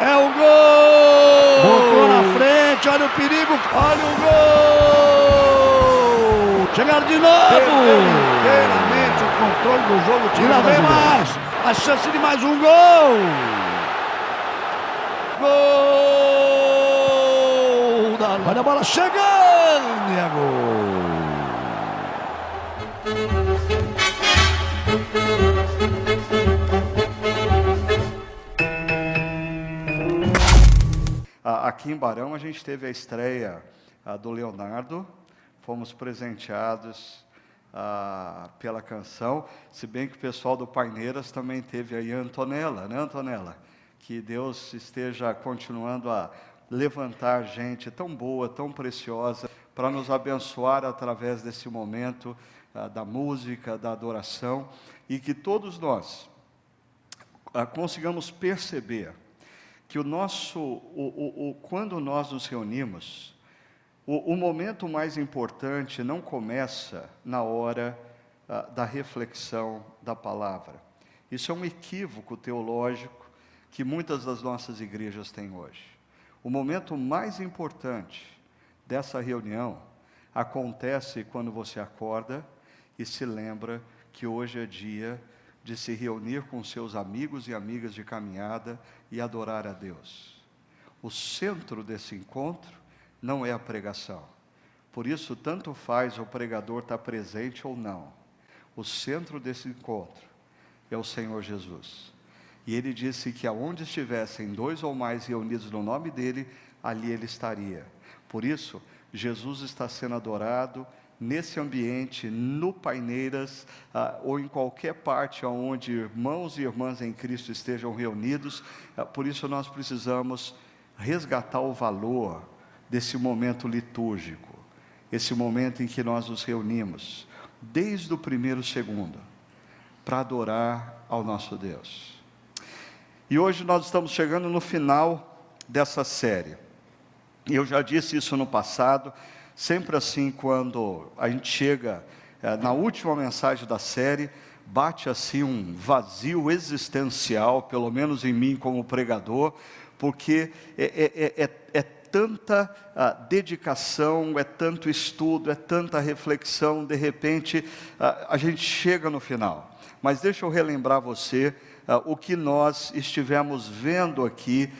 É o gol! Botou na frente, olha o perigo, olha o gol! Chegaram de novo! Perdeu inteiramente o controle do jogo. Tira bem mais! A chance de mais um gol! Gol! Da... Olha a bola chegando! E é gol! Aqui em Barão a gente teve a estreia do Leonardo, fomos presenteados ah, pela canção, se bem que o pessoal do Paineiras também teve aí a Antonella, né Antonella? Que Deus esteja continuando a levantar gente tão boa, tão preciosa, para nos abençoar através desse momento ah, da música, da adoração, e que todos nós ah, consigamos perceber que o nosso, o, o, o quando nós nos reunimos, o, o, momento mais importante não começa na hora ah, da reflexão da palavra. Isso é um equívoco teológico que muitas das nossas igrejas têm hoje. O momento mais importante dessa reunião acontece quando você acorda e se lembra que hoje é dia de se reunir com seus amigos e amigas de caminhada e adorar a Deus. O centro desse encontro não é a pregação. Por isso, tanto faz o pregador estar presente ou não. O centro desse encontro é o Senhor Jesus. E ele disse que aonde estivessem dois ou mais reunidos no nome dele, ali ele estaria. Por isso, Jesus está sendo adorado nesse ambiente, no Paineiras, ah, ou em qualquer parte onde irmãos e irmãs em Cristo estejam reunidos, ah, por isso nós precisamos resgatar o valor desse momento litúrgico, esse momento em que nós nos reunimos, desde o primeiro segundo, para adorar ao nosso Deus. E hoje nós estamos chegando no final dessa série. Eu já disse isso no passado, Sempre assim, quando a gente chega é, na última mensagem da série, bate assim um vazio existencial, pelo menos em mim como pregador, porque é, é, é, é tanta ah, dedicação, é tanto estudo, é tanta reflexão, de repente ah, a gente chega no final. Mas deixa eu relembrar você ah, o que nós estivemos vendo aqui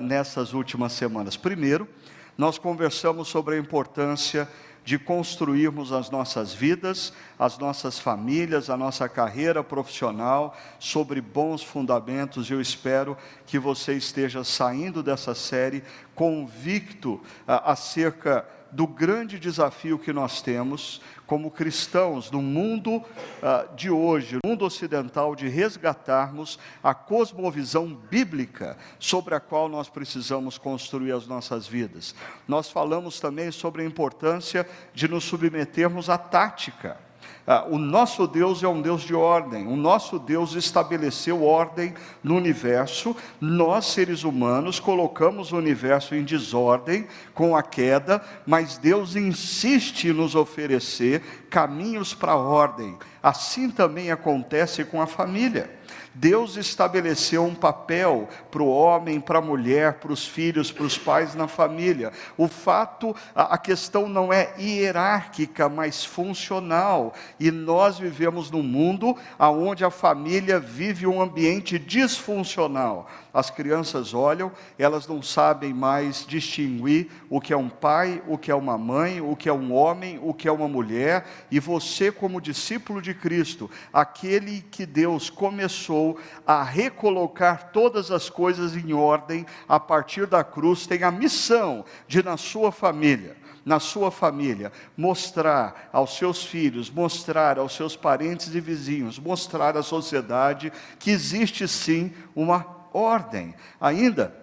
nessas últimas semanas. Primeiro, nós conversamos sobre a importância de construirmos as nossas vidas, as nossas famílias, a nossa carreira profissional sobre bons fundamentos. Eu espero que você esteja saindo dessa série convicto ah, acerca do grande desafio que nós temos como cristãos no mundo uh, de hoje, no mundo ocidental, de resgatarmos a cosmovisão bíblica sobre a qual nós precisamos construir as nossas vidas. Nós falamos também sobre a importância de nos submetermos à tática. Ah, o nosso Deus é um Deus de ordem, o nosso Deus estabeleceu ordem no universo, nós, seres humanos, colocamos o universo em desordem com a queda, mas Deus insiste em nos oferecer caminhos para a ordem. Assim também acontece com a família. Deus estabeleceu um papel para o homem, para a mulher, para os filhos, para os pais na família. O fato, a questão não é hierárquica, mas funcional. E nós vivemos num mundo onde a família vive um ambiente disfuncional as crianças olham, elas não sabem mais distinguir o que é um pai, o que é uma mãe, o que é um homem, o que é uma mulher, e você, como discípulo de Cristo, aquele que Deus começou a recolocar todas as coisas em ordem a partir da cruz, tem a missão de, na sua família, na sua família, mostrar aos seus filhos, mostrar aos seus parentes e vizinhos, mostrar à sociedade que existe sim uma ordem. Ainda,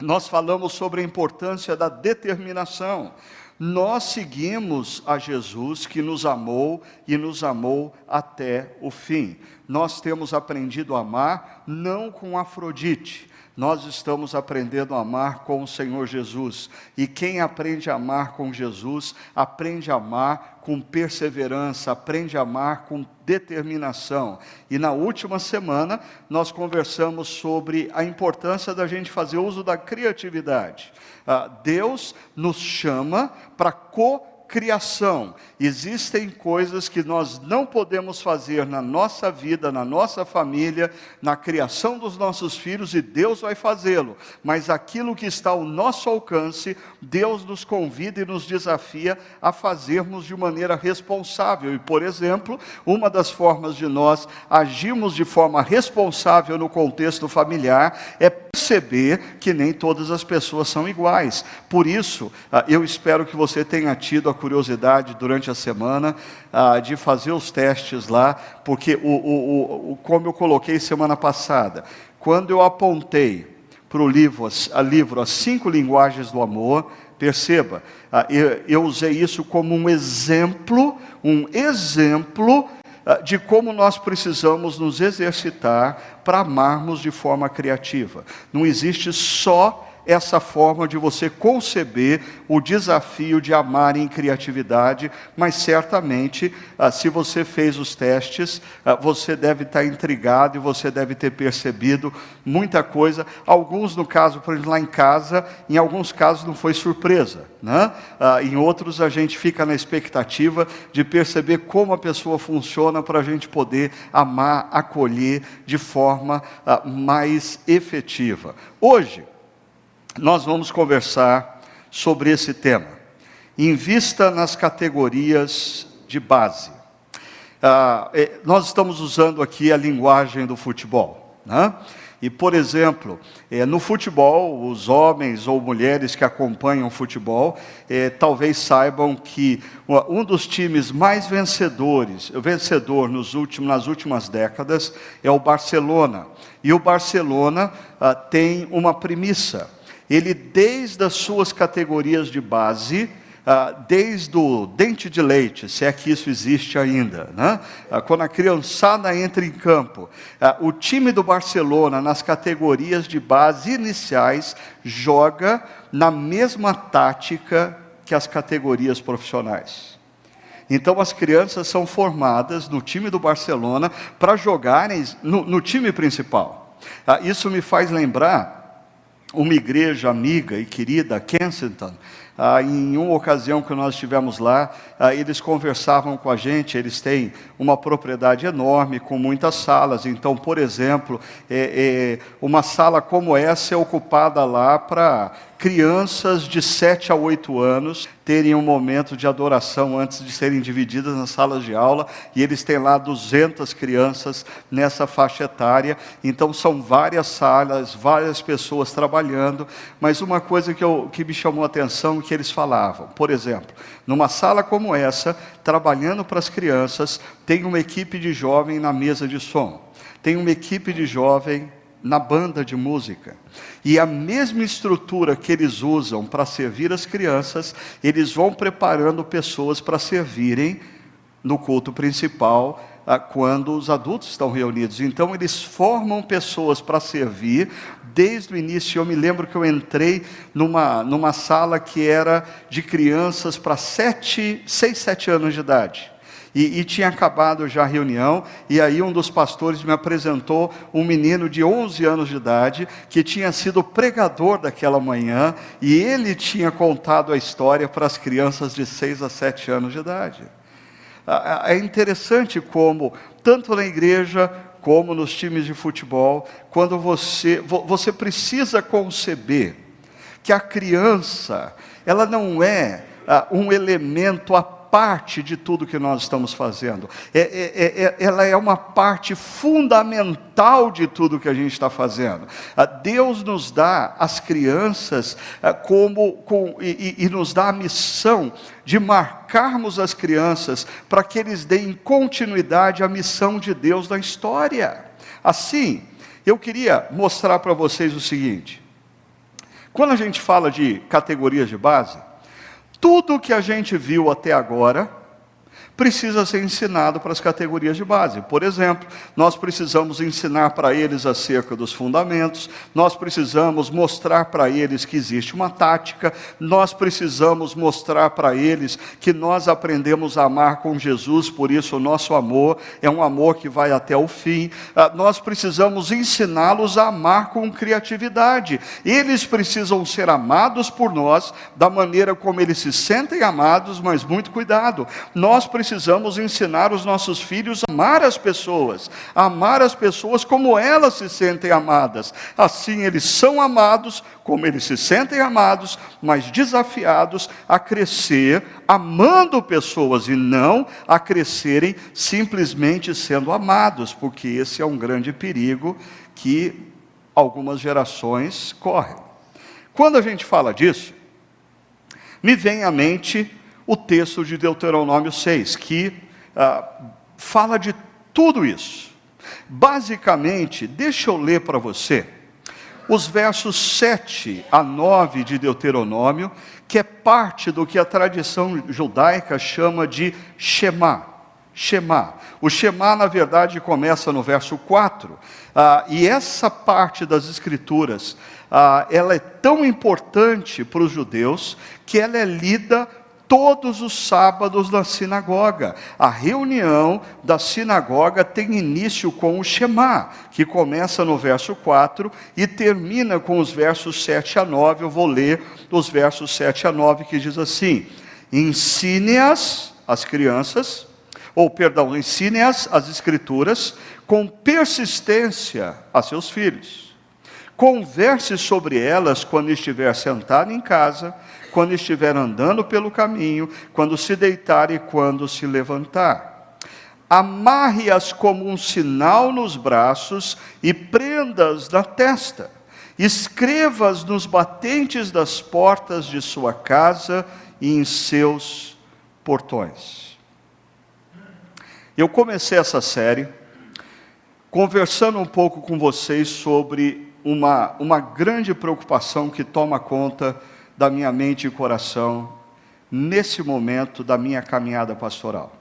nós falamos sobre a importância da determinação. Nós seguimos a Jesus que nos amou e nos amou até o fim. Nós temos aprendido a amar não com Afrodite, nós estamos aprendendo a amar com o Senhor Jesus. E quem aprende a amar com Jesus, aprende a amar com perseverança, aprende a amar com determinação. E na última semana, nós conversamos sobre a importância da gente fazer uso da criatividade. Ah, Deus nos chama para co criação. Existem coisas que nós não podemos fazer na nossa vida, na nossa família, na criação dos nossos filhos, e Deus vai fazê-lo. Mas aquilo que está ao nosso alcance, Deus nos convida e nos desafia a fazermos de maneira responsável. E, por exemplo, uma das formas de nós agirmos de forma responsável no contexto familiar é perceber que nem todas as pessoas são iguais. Por isso, ah, eu espero que você tenha tido a curiosidade durante a semana ah, de fazer os testes lá, porque, o, o, o, como eu coloquei semana passada, quando eu apontei para o livro, a livro As Cinco Linguagens do Amor, perceba, ah, eu, eu usei isso como um exemplo, um exemplo ah, de como nós precisamos nos exercitar para amarmos de forma criativa. Não existe só essa forma de você conceber o desafio de amar em criatividade, mas certamente, ah, se você fez os testes, ah, você deve estar intrigado e você deve ter percebido muita coisa. Alguns, no caso, por exemplo, lá em casa, em alguns casos não foi surpresa, né? Ah, em outros a gente fica na expectativa de perceber como a pessoa funciona para a gente poder amar, acolher de forma mais efetiva. Hoje, nós vamos conversar sobre esse tema. Invista nas categorias de base. Ah, é, nós estamos usando aqui a linguagem do futebol. Né? E, por exemplo, é, no futebol, os homens ou mulheres que acompanham o futebol é, talvez saibam que um dos times mais vencedores, vencedor nos últimos, nas últimas décadas, é o Barcelona. E o Barcelona ah, tem uma premissa ele, desde as suas categorias de base, ah, desde o dente de leite, se é que isso existe ainda, né? ah, quando a criançada entra em campo, ah, o time do Barcelona, nas categorias de base iniciais, joga na mesma tática que as categorias profissionais. Então, as crianças são formadas no time do Barcelona para jogarem no, no time principal. Isso me faz lembrar uma igreja amiga e querida, Kensington, ah, em uma ocasião que nós estivemos lá, ah, eles conversavam com a gente. Eles têm uma propriedade enorme, com muitas salas. Então, por exemplo, é, é, uma sala como essa é ocupada lá para crianças de 7 a 8 anos terem um momento de adoração antes de serem divididas nas salas de aula, e eles têm lá 200 crianças nessa faixa etária, então são várias salas, várias pessoas trabalhando, mas uma coisa que, eu, que me chamou a atenção é que eles falavam, por exemplo, numa sala como essa, trabalhando para as crianças, tem uma equipe de jovem na mesa de som, tem uma equipe de jovem na banda de música. E a mesma estrutura que eles usam para servir as crianças, eles vão preparando pessoas para servirem no culto principal, ah, quando os adultos estão reunidos. Então, eles formam pessoas para servir desde o início. Eu me lembro que eu entrei numa, numa sala que era de crianças para sete, seis, sete anos de idade. E, e, tinha acabado já a reunião, e aí um dos pastores me apresentou um menino de 11 anos de idade, que tinha sido pregador daquela manhã, e ele tinha contado a história para as crianças de 6 a 7 anos de idade. É interessante como, tanto na igreja como nos times de futebol, quando você, você precisa conceber que a criança, ela não é uh, um elemento a parte de tudo que nós estamos fazendo. É, é, é, é, ela é uma parte fundamental de tudo que a gente está fazendo. Ah, Deus nos dá as crianças ah, como com, e, e nos dá a missão de marcarmos as crianças para que eles deem continuidade à missão de Deus na história. Assim, eu queria mostrar para vocês o seguinte: quando a gente fala de categorias de base, tudo que a gente viu até agora precisa ser ensinado para as categorias de base. Por exemplo, nós precisamos ensinar para eles acerca dos fundamentos, nós precisamos mostrar para eles que existe uma tática, nós precisamos mostrar para eles que nós aprendemos a amar com Jesus, por isso o nosso amor é um amor que vai até o fim. Ah, nós precisamos ensiná-los a amar com criatividade. Eles precisam ser amados por nós da maneira como eles se sentem amados, mas muito cuidado. Nós precisamos precisamos ensinar os nossos filhos a amar as pessoas, a amar as pessoas como elas se sentem amadas. Assim eles são amados como eles se sentem amados, mas desafiados a crescer amando pessoas e não a crescerem simplesmente sendo amados, porque esse é um grande perigo que algumas gerações correm. Quando a gente fala disso, me vem à mente o texto de Deuteronômio 6, que ah, fala de tudo isso. Basicamente, deixa eu ler para você os versos 7 a 9 de Deuteronômio, que é parte do que a tradição judaica chama de Shema. Shema. O Shema, na verdade, começa no verso 4, ah, e essa parte das Escrituras, ah, ela é tão importante para os judeus, que ela é lida todos os sábados na sinagoga. A reunião da sinagoga tem início com o Shema, que começa no verso 4 e termina com os versos 7 a 9. Eu vou ler os versos 7 a 9 que diz assim: Ensine-as, as crianças, ou perdão, ensine-as as escrituras com persistência a seus filhos. Converse sobre elas quando estiver sentado em casa quando estiver andando pelo caminho, quando se deitar e quando se levantar. Amarre-as como um sinal nos braços e prendas na testa. Escreva-as nos batentes das portas de sua casa e em seus portões. Eu comecei essa série conversando um pouco com vocês sobre uma, uma grande preocupação que toma conta da minha mente e coração nesse momento da minha caminhada pastoral.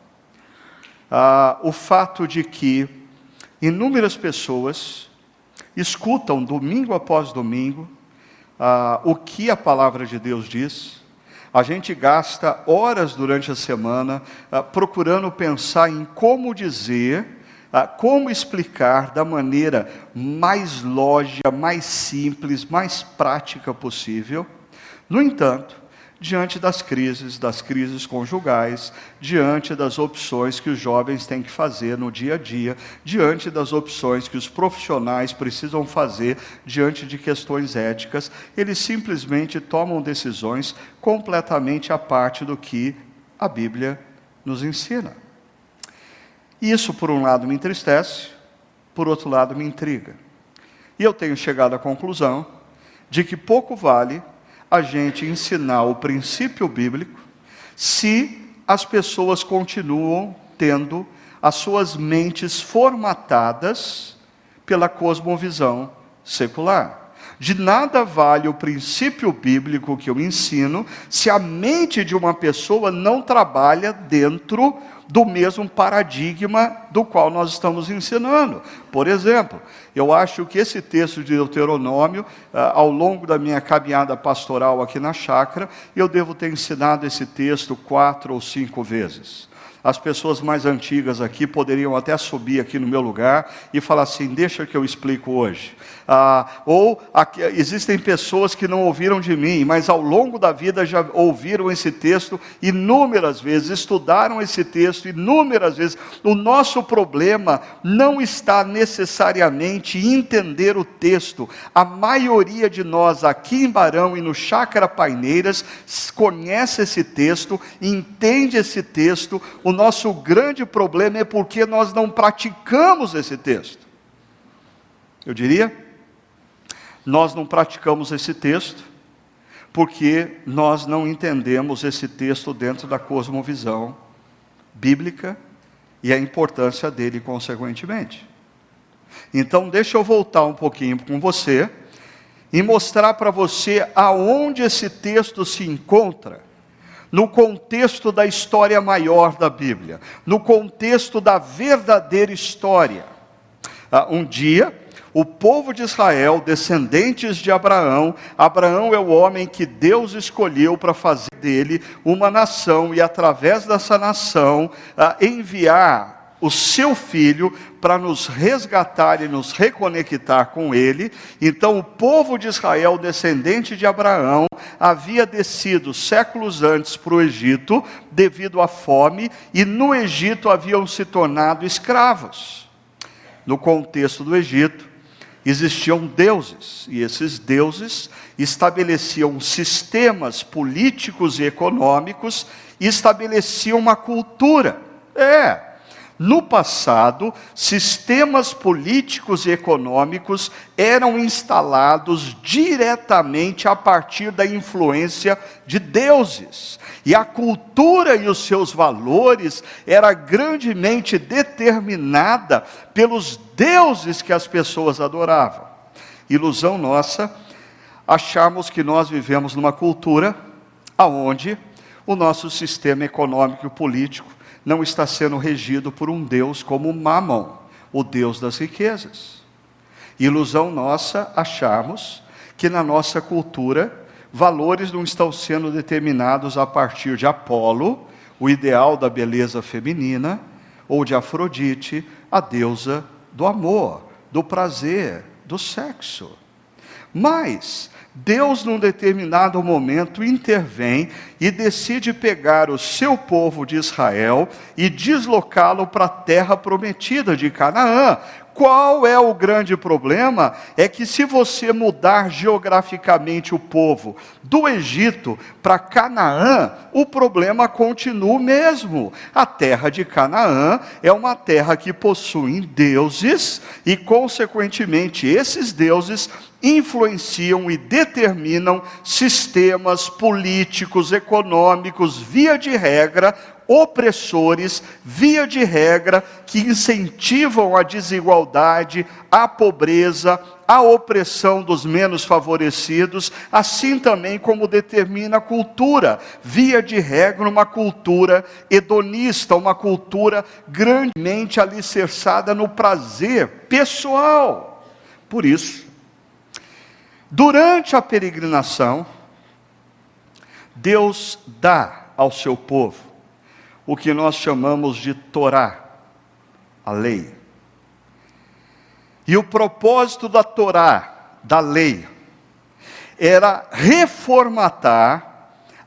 Ah, o fato de que inúmeras pessoas escutam domingo após domingo ah, o que a palavra de Deus diz. A gente gasta horas durante a semana ah, procurando pensar em como dizer, ah, como explicar da maneira mais lógica, mais simples, mais prática possível no entanto, diante das crises, das crises conjugais, diante das opções que os jovens têm que fazer no dia a dia, diante das opções que os profissionais precisam fazer diante de questões éticas, eles simplesmente tomam decisões completamente à parte do que a Bíblia nos ensina. Isso, por um lado, me entristece, por outro lado, me intriga. E eu tenho chegado à conclusão de que pouco vale a gente ensinar o princípio bíblico se as pessoas continuam tendo as suas mentes formatadas pela cosmovisão secular. De nada vale o princípio bíblico que eu ensino se a mente de uma pessoa não trabalha dentro do mesmo paradigma do qual nós estamos ensinando. Por exemplo, eu acho que esse texto de Deuteronômio, ah, ao longo da minha caminhada pastoral aqui na chácara, eu devo ter ensinado esse texto quatro ou cinco vezes. As pessoas mais antigas aqui poderiam até subir aqui no meu lugar e falar assim: deixa que eu explico hoje. Ah, ou aqui, existem pessoas que não ouviram de mim, mas ao longo da vida já ouviram esse texto inúmeras vezes, estudaram esse texto inúmeras vezes. O nosso problema não está necessariamente em entender o texto. A maioria de nós aqui em Barão e no Chácara Paineiras conhece esse texto, entende esse texto. O nosso grande problema é porque nós não praticamos esse texto. Eu diria, nós não praticamos esse texto porque nós não entendemos esse texto dentro da cosmovisão bíblica e a importância dele consequentemente. Então, deixa eu voltar um pouquinho com você e mostrar para você aonde esse texto se encontra no contexto da história maior da Bíblia, no contexto da verdadeira história. Ah, um dia, o povo de Israel, descendentes de Abraão, Abraão é o homem que Deus escolheu para fazer dele uma nação e, através dessa nação, enviar o seu filho para nos resgatar e nos reconectar com ele. Então, o povo de Israel, descendente de Abraão, havia descido séculos antes para o Egito devido à fome, e no Egito haviam se tornado escravos. No contexto do Egito, existiam deuses, e esses deuses estabeleciam sistemas políticos e econômicos e estabeleciam uma cultura. É, no passado, sistemas políticos e econômicos eram instalados diretamente a partir da influência de deuses. E a cultura e os seus valores era grandemente determinada pelos deuses que as pessoas adoravam. Ilusão nossa acharmos que nós vivemos numa cultura aonde o nosso sistema econômico e político não está sendo regido por um Deus como Mamon, o Deus das riquezas. Ilusão nossa acharmos que na nossa cultura valores não estão sendo determinados a partir de Apolo, o ideal da beleza feminina, ou de Afrodite, a deusa do amor, do prazer, do sexo. Mas Deus, num determinado momento, intervém e decide pegar o seu povo de Israel e deslocá-lo para a terra prometida de Canaã, qual é o grande problema? É que se você mudar geograficamente o povo do Egito para Canaã, o problema continua o mesmo. A terra de Canaã é uma terra que possui deuses e, consequentemente, esses deuses influenciam e determinam sistemas políticos, econômicos, via de regra, opressores, via de regra, que incentivam a desigualdade, a pobreza, a opressão dos menos favorecidos, assim também como determina a cultura, via de regra, uma cultura hedonista, uma cultura grandemente alicerçada no prazer pessoal. Por isso, durante a peregrinação, Deus dá ao seu povo o que nós chamamos de Torá, a lei. E o propósito da Torá, da lei, era reformatar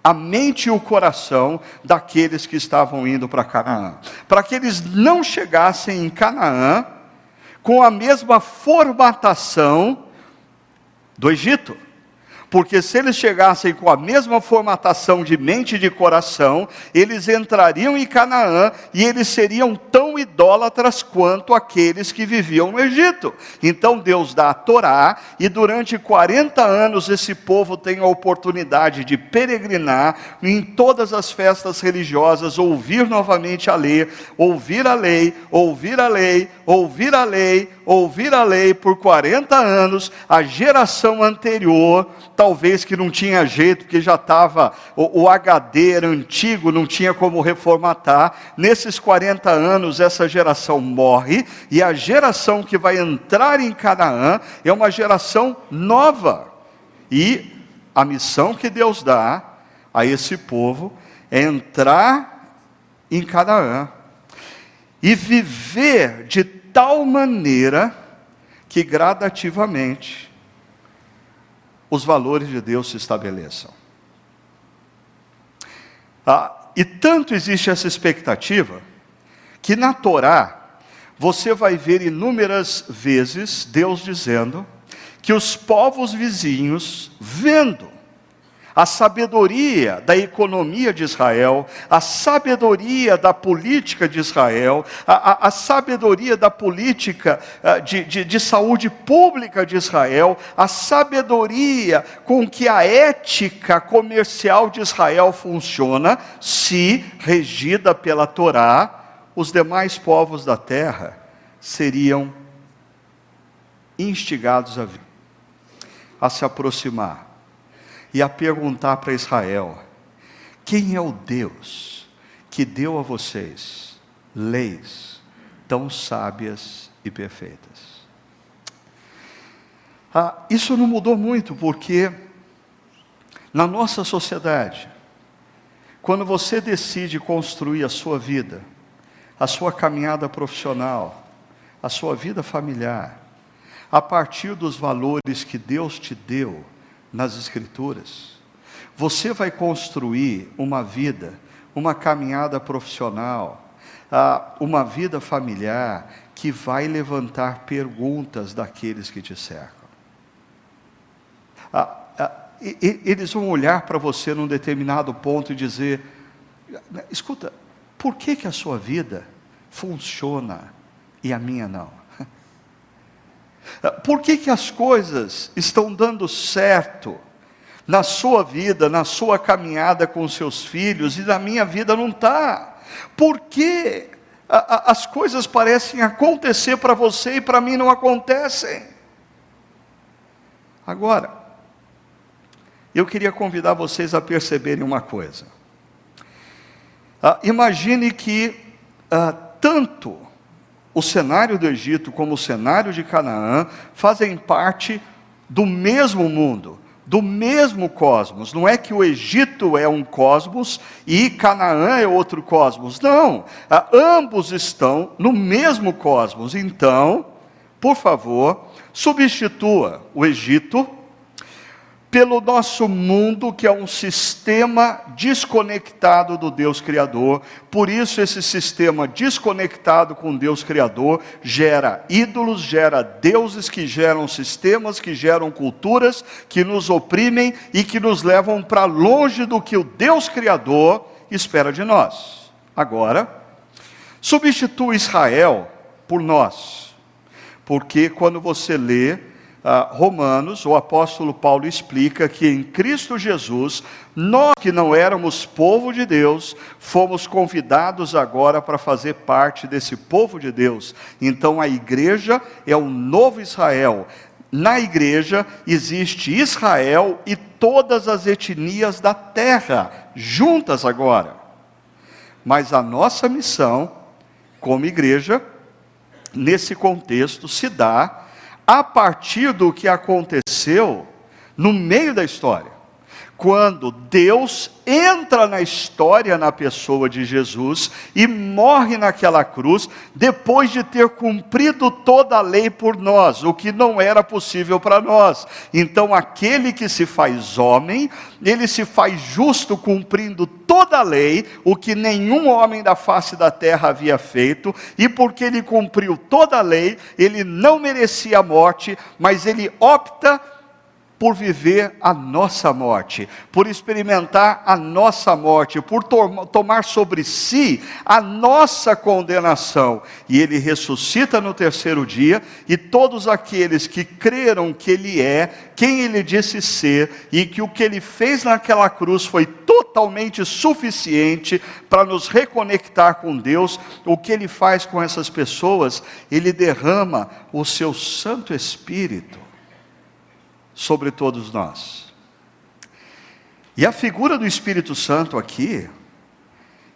a mente e o coração daqueles que estavam indo para Canaã, para que eles não chegassem em Canaã com a mesma formatação do Egito. Porque se eles chegassem com a mesma formatação de mente e de coração, eles entrariam em Canaã e eles seriam tão idólatras quanto aqueles que viviam no Egito. Então Deus dá a Torá e durante 40 anos esse povo tem a oportunidade de peregrinar em todas as festas religiosas, ouvir novamente a lei, ouvir a lei, ouvir a lei, ouvir a lei, ouvir a lei por 40 anos, a geração anterior, talvez que não tinha jeito, porque já estava, o, o HD era antigo, não tinha como reformatar. Nesses 40 anos, essa geração morre, e a geração que vai entrar em Canaã é uma geração nova. E a missão que Deus dá a esse povo é entrar em Canaã e viver de tal maneira que gradativamente os valores de Deus se estabeleçam. Ah, e tanto existe essa expectativa, que na Torá, você vai ver inúmeras vezes Deus dizendo que os povos vizinhos, vendo a sabedoria da economia de Israel, a sabedoria da política de Israel, a, a, a sabedoria da política uh, de, de, de saúde pública de Israel, a sabedoria com que a ética comercial de Israel funciona, se regida pela Torá, os demais povos da terra seriam instigados a, a se aproximar e a perguntar para Israel: Quem é o Deus que deu a vocês leis tão sábias e perfeitas? Ah, isso não mudou muito, porque na nossa sociedade, quando você decide construir a sua vida, a sua caminhada profissional, a sua vida familiar, a partir dos valores que Deus te deu nas Escrituras, você vai construir uma vida, uma caminhada profissional, uma vida familiar que vai levantar perguntas daqueles que te cercam. Eles vão olhar para você num determinado ponto e dizer: escuta, por que, que a sua vida funciona e a minha não? Por que, que as coisas estão dando certo na sua vida, na sua caminhada com seus filhos, e na minha vida não está. Por que as coisas parecem acontecer para você e para mim não acontecem? Agora, eu queria convidar vocês a perceberem uma coisa. Ah, imagine que ah, tanto o cenário do Egito como o cenário de Canaã fazem parte do mesmo mundo do mesmo cosmos. Não é que o Egito é um cosmos e Canaã é outro cosmos. Não, ambos estão no mesmo cosmos. Então, por favor, substitua o Egito pelo nosso mundo, que é um sistema desconectado do Deus Criador. Por isso, esse sistema desconectado com Deus Criador gera ídolos, gera deuses que geram sistemas, que geram culturas, que nos oprimem e que nos levam para longe do que o Deus Criador espera de nós. Agora, substitua Israel por nós, porque quando você lê ah, Romanos, o apóstolo Paulo explica que em Cristo Jesus, nós que não éramos povo de Deus, fomos convidados agora para fazer parte desse povo de Deus. Então a igreja é o novo Israel. Na igreja existe Israel e todas as etnias da terra, juntas agora. Mas a nossa missão, como igreja, nesse contexto, se dá a partir do que aconteceu no meio da história. Quando Deus entra na história na pessoa de Jesus e morre naquela cruz, depois de ter cumprido toda a lei por nós, o que não era possível para nós. Então, aquele que se faz homem, ele se faz justo cumprindo toda a lei, o que nenhum homem da face da terra havia feito, e porque ele cumpriu toda a lei, ele não merecia a morte, mas ele opta por viver a nossa morte, por experimentar a nossa morte, por to tomar sobre si a nossa condenação. E ele ressuscita no terceiro dia, e todos aqueles que creram que ele é quem ele disse ser e que o que ele fez naquela cruz foi totalmente suficiente para nos reconectar com Deus, o que ele faz com essas pessoas? Ele derrama o seu Santo Espírito sobre todos nós. E a figura do Espírito Santo aqui,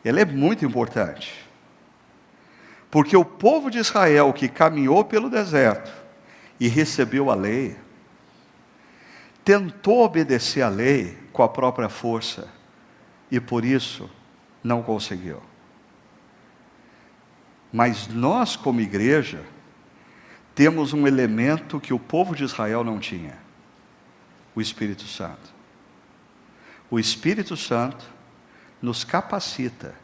ela é muito importante. Porque o povo de Israel que caminhou pelo deserto e recebeu a lei, tentou obedecer a lei com a própria força e por isso não conseguiu. Mas nós, como igreja, temos um elemento que o povo de Israel não tinha o Espírito Santo. O Espírito Santo nos capacita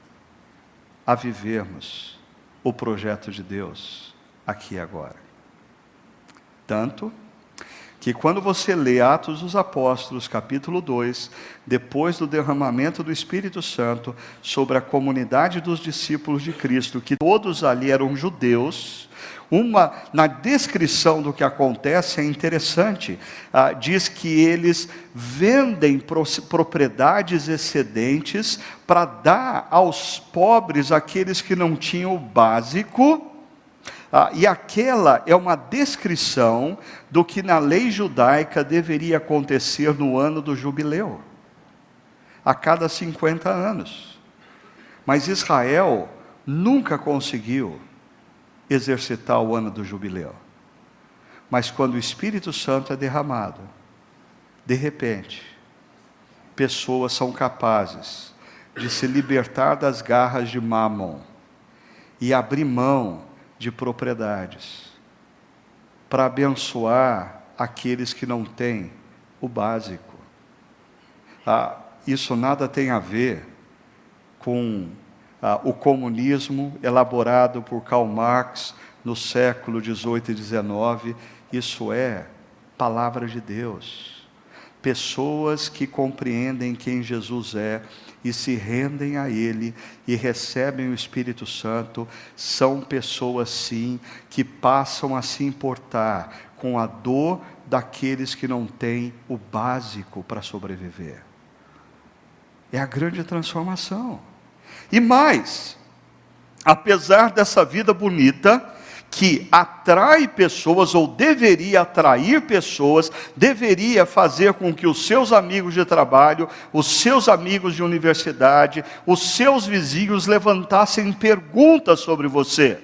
a vivermos o projeto de Deus aqui e agora. Tanto que quando você lê Atos dos Apóstolos, capítulo 2, depois do derramamento do Espírito Santo sobre a comunidade dos discípulos de Cristo, que todos ali eram judeus, uma, na descrição do que acontece é interessante. Ah, diz que eles vendem propriedades excedentes para dar aos pobres, aqueles que não tinham o básico. Ah, e aquela é uma descrição do que na lei judaica deveria acontecer no ano do jubileu. a cada 50 anos. Mas Israel nunca conseguiu exercitar o ano do jubileu. Mas quando o Espírito Santo é derramado, de repente, pessoas são capazes de se libertar das garras de Mammon e abrir mão de propriedades para abençoar aqueles que não têm o básico. Ah, isso nada tem a ver com ah, o comunismo elaborado por Karl Marx no século 18 e 19. Isso é palavra de Deus. Pessoas que compreendem quem Jesus é e se rendem a Ele e recebem o Espírito Santo, são pessoas, sim, que passam a se importar com a dor daqueles que não têm o básico para sobreviver. É a grande transformação. E mais, apesar dessa vida bonita, que atrai pessoas ou deveria atrair pessoas, deveria fazer com que os seus amigos de trabalho, os seus amigos de universidade, os seus vizinhos levantassem perguntas sobre você.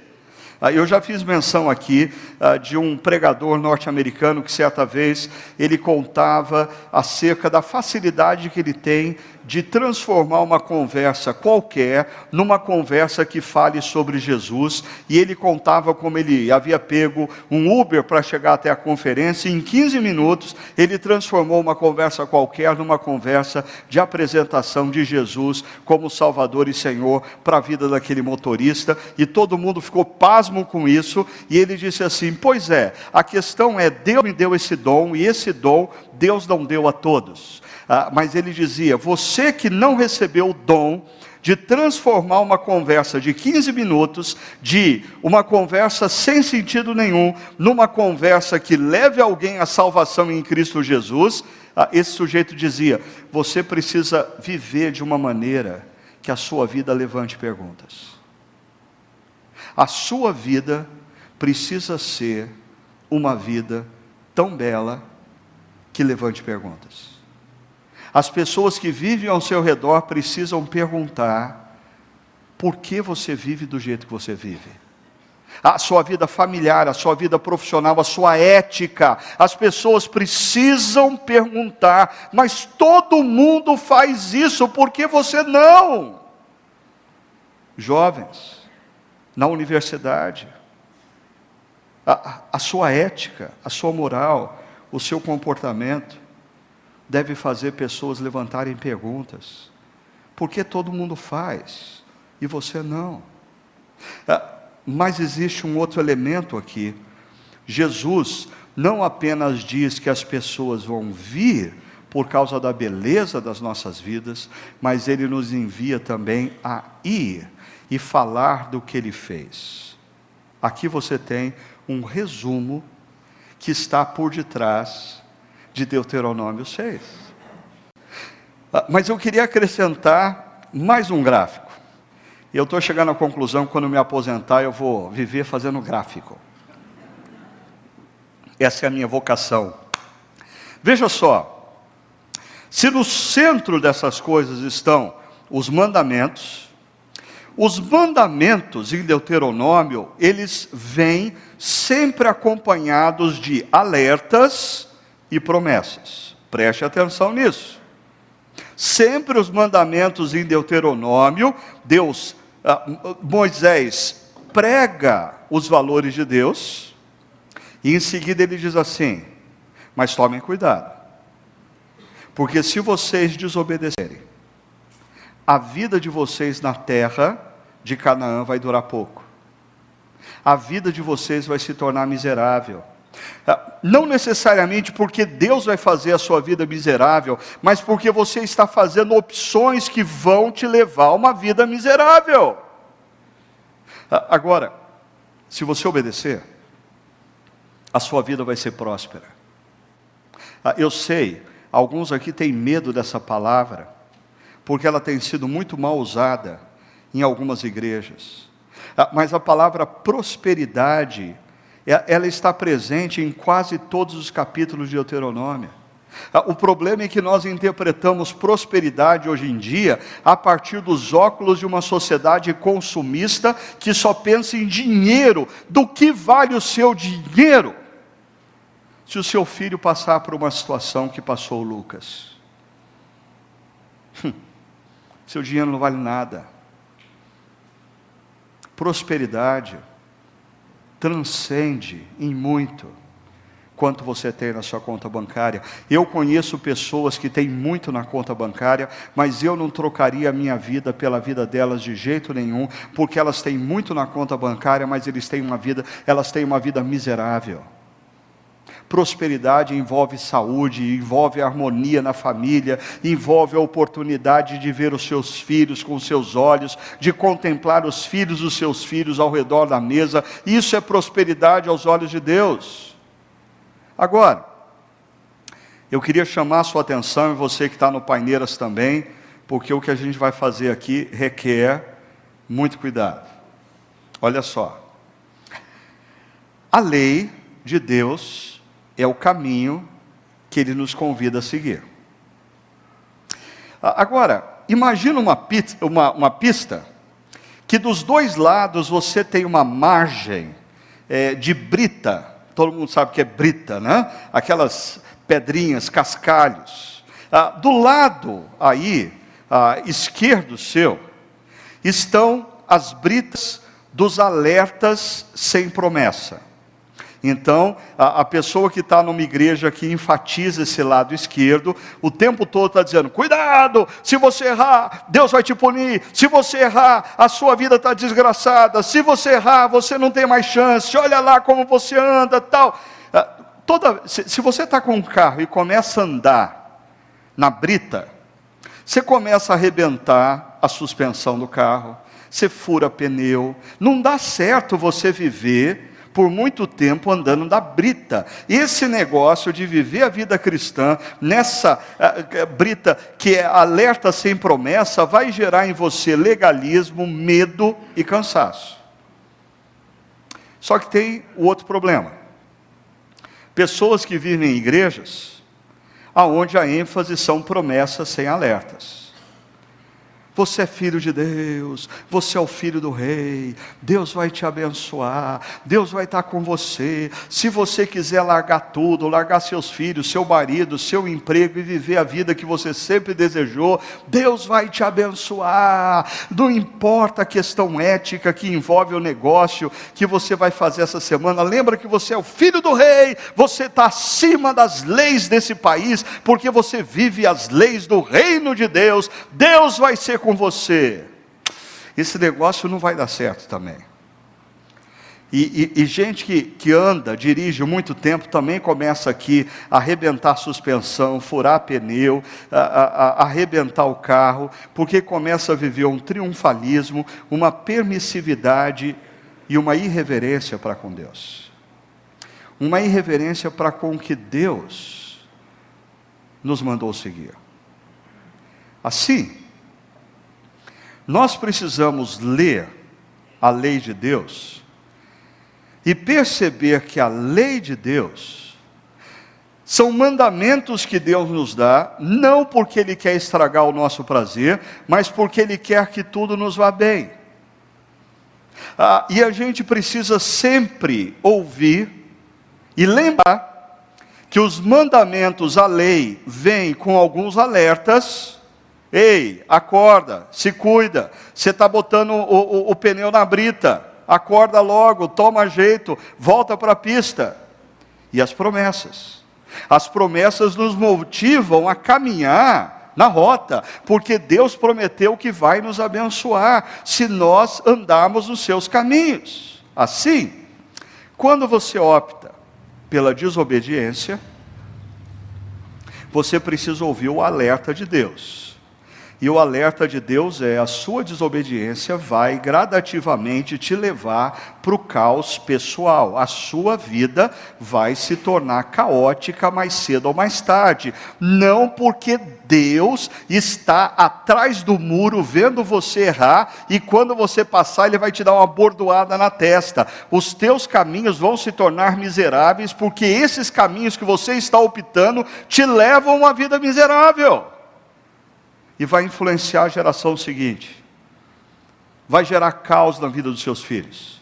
Ah, eu já fiz menção aqui ah, de um pregador norte-americano que certa vez ele contava acerca da facilidade que ele tem de transformar uma conversa qualquer numa conversa que fale sobre Jesus, e ele contava como ele havia pego um Uber para chegar até a conferência, e em 15 minutos ele transformou uma conversa qualquer numa conversa de apresentação de Jesus como Salvador e Senhor para a vida daquele motorista, e todo mundo ficou pasmo com isso, e ele disse assim: Pois é, a questão é, Deus me deu esse dom, e esse dom Deus não deu a todos. Ah, mas ele dizia: você que não recebeu o dom de transformar uma conversa de 15 minutos, de uma conversa sem sentido nenhum, numa conversa que leve alguém à salvação em Cristo Jesus, ah, esse sujeito dizia: você precisa viver de uma maneira que a sua vida levante perguntas. A sua vida precisa ser uma vida tão bela que levante perguntas. As pessoas que vivem ao seu redor precisam perguntar: por que você vive do jeito que você vive? A sua vida familiar, a sua vida profissional, a sua ética. As pessoas precisam perguntar, mas todo mundo faz isso, por que você não? Jovens, na universidade, a, a sua ética, a sua moral, o seu comportamento deve fazer pessoas levantarem perguntas. Por que todo mundo faz e você não? Ah, mas existe um outro elemento aqui. Jesus não apenas diz que as pessoas vão vir por causa da beleza das nossas vidas, mas ele nos envia também a ir e falar do que ele fez. Aqui você tem um resumo que está por detrás de Deuteronômio 6. Ah, mas eu queria acrescentar mais um gráfico. Eu estou chegando à conclusão que quando me aposentar eu vou viver fazendo gráfico. Essa é a minha vocação. Veja só, se no centro dessas coisas estão os mandamentos, os mandamentos em Deuteronômio, eles vêm sempre acompanhados de alertas e promessas. Preste atenção nisso. Sempre os mandamentos em Deuteronômio, Deus, ah, Moisés prega os valores de Deus, e em seguida ele diz assim: Mas tomem cuidado, porque se vocês desobedecerem, a vida de vocês na terra de Canaã vai durar pouco, a vida de vocês vai se tornar miserável não necessariamente porque Deus vai fazer a sua vida miserável, mas porque você está fazendo opções que vão te levar a uma vida miserável. Ah, agora, se você obedecer, a sua vida vai ser próspera. Ah, eu sei, alguns aqui têm medo dessa palavra, porque ela tem sido muito mal usada em algumas igrejas. Mas a palavra prosperidade ela está presente em quase todos os capítulos de Deuteronômio. Ah, o problema é que nós interpretamos prosperidade hoje em dia a partir dos óculos de uma sociedade consumista que só pensa em dinheiro. Do que vale o seu dinheiro? Se o seu filho passar por uma situação que passou o Lucas, hum, seu dinheiro não vale nada. Prosperidade transcende em muito quanto você tem na sua conta bancária. Eu conheço pessoas que têm muito na conta bancária, mas eu não trocaria a minha vida pela vida delas de jeito nenhum, porque elas têm muito na conta bancária, mas eles têm uma vida, elas têm uma vida miserável. Prosperidade envolve saúde, envolve harmonia na família, envolve a oportunidade de ver os seus filhos com seus olhos, de contemplar os filhos dos seus filhos ao redor da mesa. Isso é prosperidade aos olhos de Deus. Agora, eu queria chamar a sua atenção, e você que está no Paineiras também, porque o que a gente vai fazer aqui requer muito cuidado. Olha só. A lei de Deus é o caminho que ele nos convida a seguir. Agora, imagina uma, pista, uma, uma pista que dos dois lados você tem uma margem é, de brita todo mundo sabe que é brita, né? Aquelas pedrinhas, cascalhos. Ah, do lado aí, ah, esquerdo seu, estão as britas dos alertas sem promessa. Então, a, a pessoa que está numa igreja que enfatiza esse lado esquerdo, o tempo todo está dizendo: cuidado, se você errar, Deus vai te punir. Se você errar, a sua vida está desgraçada. Se você errar, você não tem mais chance. Olha lá como você anda, tal. Ah, toda, se, se você está com um carro e começa a andar na brita, você começa a arrebentar a suspensão do carro, você fura pneu. Não dá certo você viver por muito tempo andando da brita. Esse negócio de viver a vida cristã nessa uh, brita que é alerta sem promessa vai gerar em você legalismo, medo e cansaço. Só que tem o outro problema. Pessoas que vivem em igrejas aonde a ênfase são promessas sem alertas. Você é filho de Deus, você é o filho do rei, Deus vai te abençoar, Deus vai estar com você. Se você quiser largar tudo, largar seus filhos, seu marido, seu emprego e viver a vida que você sempre desejou, Deus vai te abençoar. Não importa a questão ética que envolve o negócio que você vai fazer essa semana, lembra que você é o filho do rei, você está acima das leis desse país, porque você vive as leis do reino de Deus. Deus vai ser com você. Esse negócio não vai dar certo também. E, e, e, gente que, que anda, dirige muito tempo, também começa aqui a arrebentar suspensão, furar pneu, a, a, a arrebentar o carro, porque começa a viver um triunfalismo, uma permissividade e uma irreverência para com Deus. Uma irreverência para com que Deus nos mandou seguir. Assim, nós precisamos ler a lei de Deus e perceber que a lei de Deus são mandamentos que Deus nos dá, não porque Ele quer estragar o nosso prazer, mas porque Ele quer que tudo nos vá bem. Ah, e a gente precisa sempre ouvir e lembrar que os mandamentos, a lei, vêm com alguns alertas Ei, acorda, se cuida. Você está botando o, o, o, pneu na brita. Acorda logo, toma jeito, volta para a pista. E as promessas. As promessas nos motivam a caminhar na rota, porque Deus prometeu que vai nos abençoar se nós andarmos nos seus caminhos. Assim, quando você opta pela desobediência, você precisa ouvir o alerta de Deus E o alerta de Deus é: a sua desobediência vai gradativamente te levar para o caos pessoal. A sua vida vai se tornar caótica mais cedo ou mais tarde. Não porque Deus está atrás do muro vendo você errar e quando você passar, Ele vai te dar uma bordoada na testa. Os teus caminhos vão se tornar miseráveis porque esses caminhos que você está optando te levam a uma vida miserável e vai influenciar a geração seguinte. Vai gerar caos na vida dos seus filhos.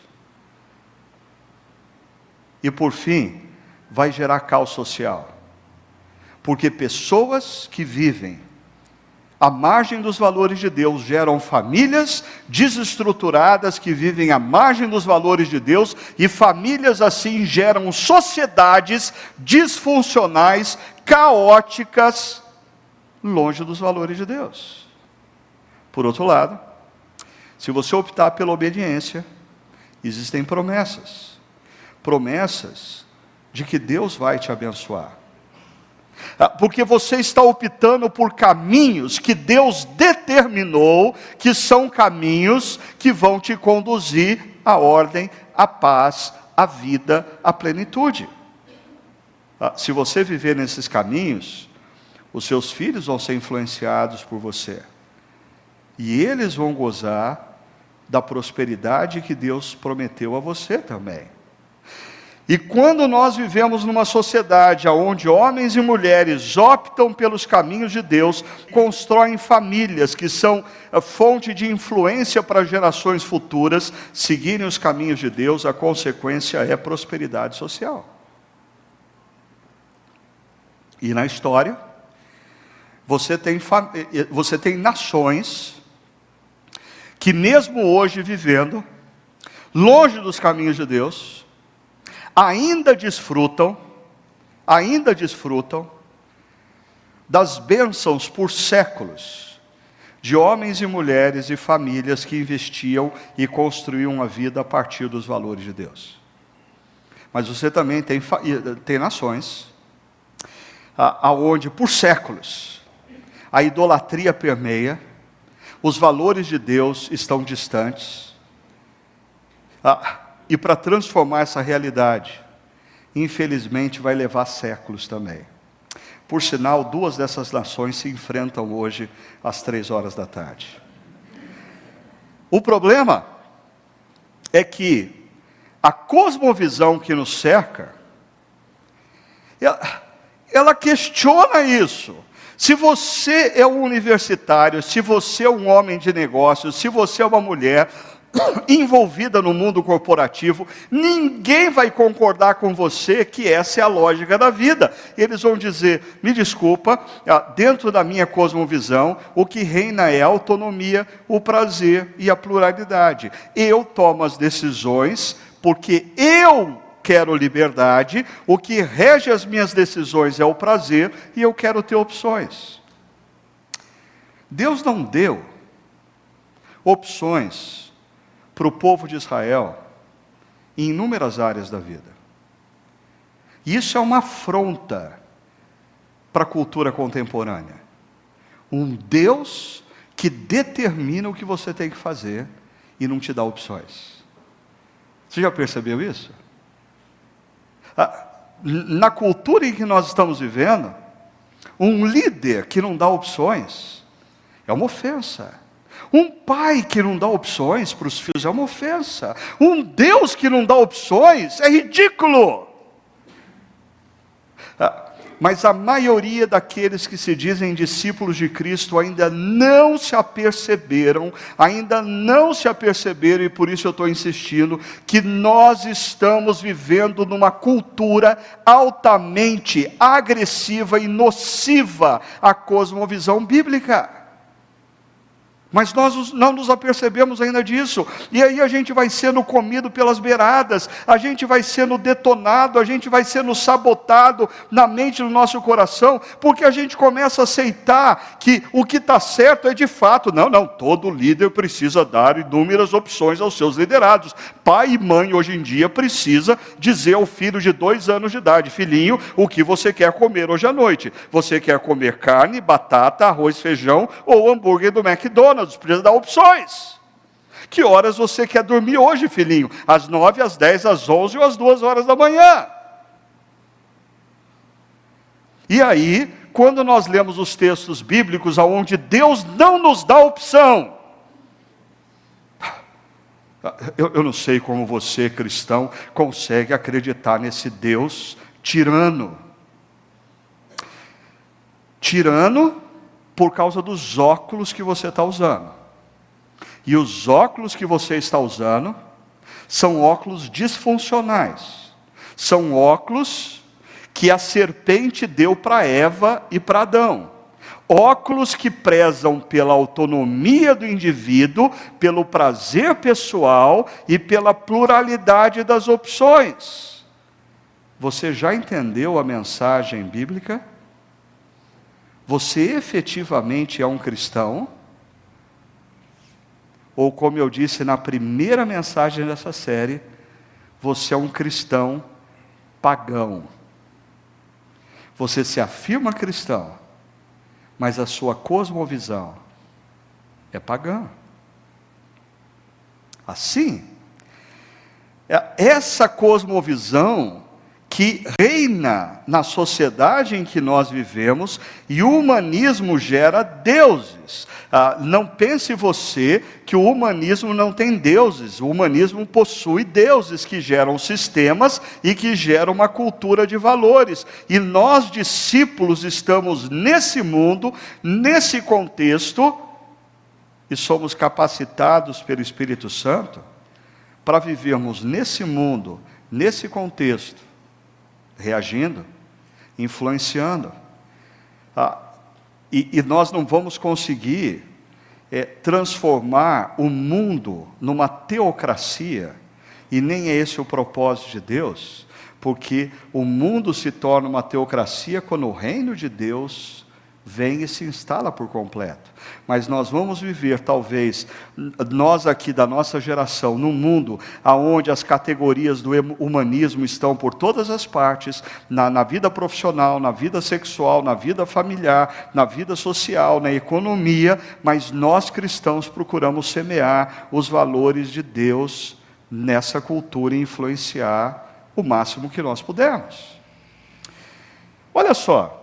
E por fim, vai gerar caos social. Porque pessoas que vivem à margem dos valores de Deus geram famílias desestruturadas que vivem à margem dos valores de Deus, e famílias assim geram sociedades disfuncionais, caóticas, longe dos valores de Deus. Por outro lado, se você optar pela obediência, existem promessas. Promessas de que Deus vai te abençoar. Ah, porque você está optando por caminhos que Deus determinou que são caminhos que vão te conduzir à ordem, à paz, à vida, à plenitude. Ah, se você viver nesses caminhos, os seus filhos vão ser influenciados por você. E eles vão gozar da prosperidade que Deus prometeu a você também. E quando nós vivemos numa sociedade onde homens e mulheres optam pelos caminhos de Deus, constroem famílias que são fonte de influência para gerações futuras seguirem os caminhos de Deus, a consequência é prosperidade social. E na história, você tem, eh, eh, você tem nações que, mesmo hoje vivendo, longe dos caminhos de Deus, ainda desfrutam, ainda desfrutam das bênçãos por séculos de homens e mulheres e famílias que investiam e construíam uma vida a partir dos valores de Deus. Mas você também tem, eh, tem nações aonde por séculos a idolatria permeia, os valores de Deus estão distantes. Ah, e para transformar essa realidade, infelizmente vai levar séculos também. Por sinal, duas dessas nações se enfrentam hoje às três horas da tarde. O problema é que a cosmovisão que nos cerca, ela, ela questiona isso. Se você é um universitário, se você é um homem de negócios, se você é uma mulher envolvida no mundo corporativo, ninguém vai concordar com você que essa é a lógica da vida. Eles vão dizer: me desculpa, ah, dentro da minha cosmovisão, o que reina é a autonomia, o prazer e a pluralidade. Eu tomo as decisões porque eu quero liberdade, o que rege as minhas decisões é o prazer e eu quero ter opções. Deus não deu opções para o povo de Israel em inúmeras áreas da vida. Isso é uma afronta para a cultura contemporânea. Um Deus que determina o que você tem que fazer e não te dá opções. Você já percebeu isso? Ah, na cultura em que nós estamos vivendo, um líder que não dá opções é uma ofensa. Um pai que não dá opções para os filhos é uma ofensa. Um Deus que não dá opções é ridículo. Ah, mas a maioria daqueles que se dizem discípulos de Cristo ainda não se aperceberam, ainda não se aperceberam, e por isso eu estou insistindo, que nós estamos vivendo numa cultura altamente agressiva e nociva à cosmovisão bíblica. Mas nós não nos apercebemos ainda disso. E aí a gente vai sendo comido pelas beiradas, a gente vai sendo detonado, a gente vai sendo sabotado na mente do nosso coração, porque a gente começa a aceitar que o que está certo é de fato. Não, não, todo líder precisa dar inúmeras opções aos seus liderados. Pai e mãe hoje em dia precisa dizer ao filho de dois anos de idade, filhinho, o que você quer comer hoje à noite. Você quer comer carne, batata, arroz, feijão ou hambúrguer do McDonald's? McDonald's, precisa dar opções. Que horas você quer dormir hoje, filhinho? Às nove, às dez, às onze ou às duas horas da manhã? E aí, quando nós lemos os textos bíblicos onde Deus não nos dá opção, eu, eu, não sei como você, cristão, consegue acreditar nesse Deus tirano. Tirano por causa dos óculos que você está usando. E os óculos que você está usando são óculos disfuncionais. São óculos que a serpente deu para Eva e para Adão. Óculos que prezam pela autonomia do indivíduo, pelo prazer pessoal e pela pluralidade das opções. Você já entendeu a mensagem bíblica? Você efetivamente é um cristão? Ou, como eu disse na primeira mensagem dessa série, você é um cristão pagão. Você se afirma cristão, mas a sua cosmovisão é pagã. Assim, é, essa cosmovisão que reina na sociedade em que nós vivemos e o humanismo gera deuses. Ah, não pense você que o humanismo não tem deuses. O humanismo possui deuses que geram sistemas e que geram uma cultura de valores. E nós, discípulos, estamos nesse mundo, nesse contexto, e somos capacitados pelo Espírito Santo para vivermos nesse mundo, nesse contexto reagindo, influenciando. Ah, e, e, nós não vamos conseguir é, transformar o mundo numa teocracia, e nem é esse o propósito de Deus, porque o mundo se torna uma teocracia quando o reino de Deus vem e se instala por completo. Mas nós vamos viver, talvez, nós aqui da nossa geração, num mundo onde as categorias do humanismo estão por todas as partes, na, na vida profissional, na vida sexual, na vida familiar, na vida social, na economia, mas nós cristãos procuramos semear os valores de Deus nessa cultura e influenciar o máximo que nós pudermos. Olha só,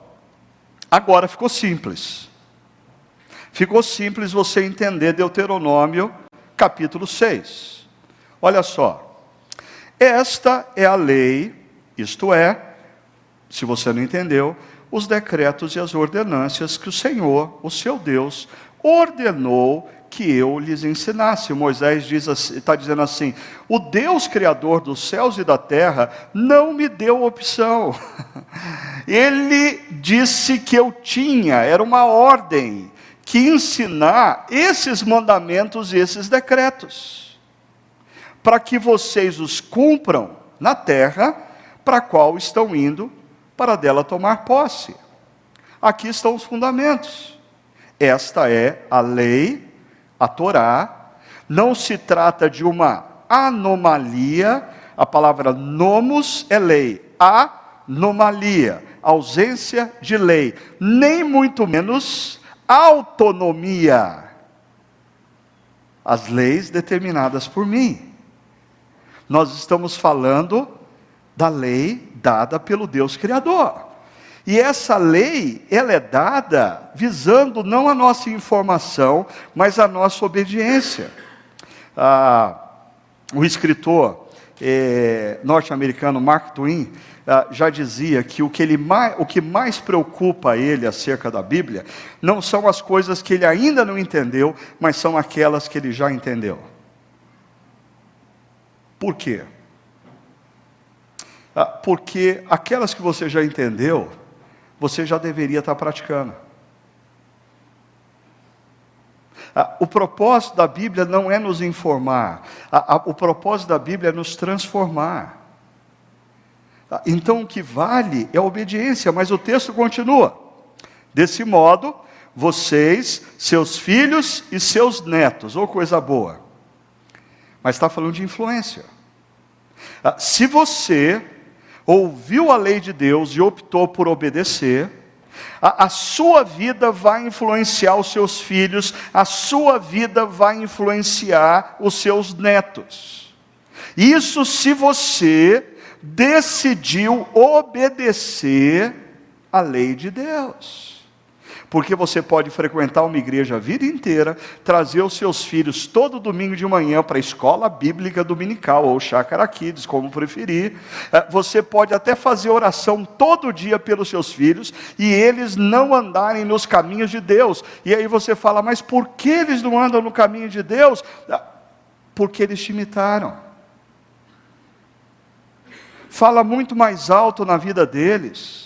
Agora ficou simples. Ficou simples você entender Deuteronômio capítulo 6. Olha só. Esta é a lei, isto é, se você não entendeu, os decretos e as ordenâncias que o Senhor, o seu Deus, ordenou que eu lhes ensinasse. Moisés está assim, dizendo assim: o Deus Criador dos céus e da terra não me deu opção. Ele disse que eu tinha, era uma ordem, que ensinar esses mandamentos e esses decretos, para que vocês os cumpram na terra para a qual estão indo, para dela tomar posse. Aqui estão os fundamentos. Esta é a lei a Torá, não se trata de uma anomalia, a palavra nomos é lei, anomalia, ausência de lei, nem muito menos autonomia. As leis determinadas por mim. Nós estamos falando da lei dada pelo Deus Criador. E essa lei, ela é dada visando não a nossa informação, mas a nossa obediência. Ah, o escritor eh, norte-americano Mark Twain ah, já dizia que o que, mais, o que mais preocupa ele acerca da Bíblia não são as coisas que ele ainda não entendeu, mas são aquelas que ele já entendeu. Por quê? Ah, porque aquelas que você já entendeu, você já deveria estar praticando. Ah, o propósito da Bíblia não é nos informar, o propósito da Bíblia é nos transformar. Ah, então o que vale é a obediência, mas o texto continua. Desse modo, vocês, seus filhos e seus netos, ou coisa boa. Mas está falando de influência. Ah, se você ouviu a lei de Deus e optou por obedecer, a, a, sua vida vai influenciar os seus filhos, a sua vida vai influenciar os seus netos. Isso se você decidiu obedecer a lei de Deus. Porque você pode frequentar uma igreja a vida inteira, trazer os seus filhos todo domingo de manhã para a escola bíblica dominical, ou chácara kids, como preferir. É, você pode até fazer oração todo dia pelos seus filhos, e eles não andarem nos caminhos de Deus. E aí você fala, mas por que eles não andam no caminho de Deus? Ah, porque eles te imitaram. Fala muito mais alto na vida deles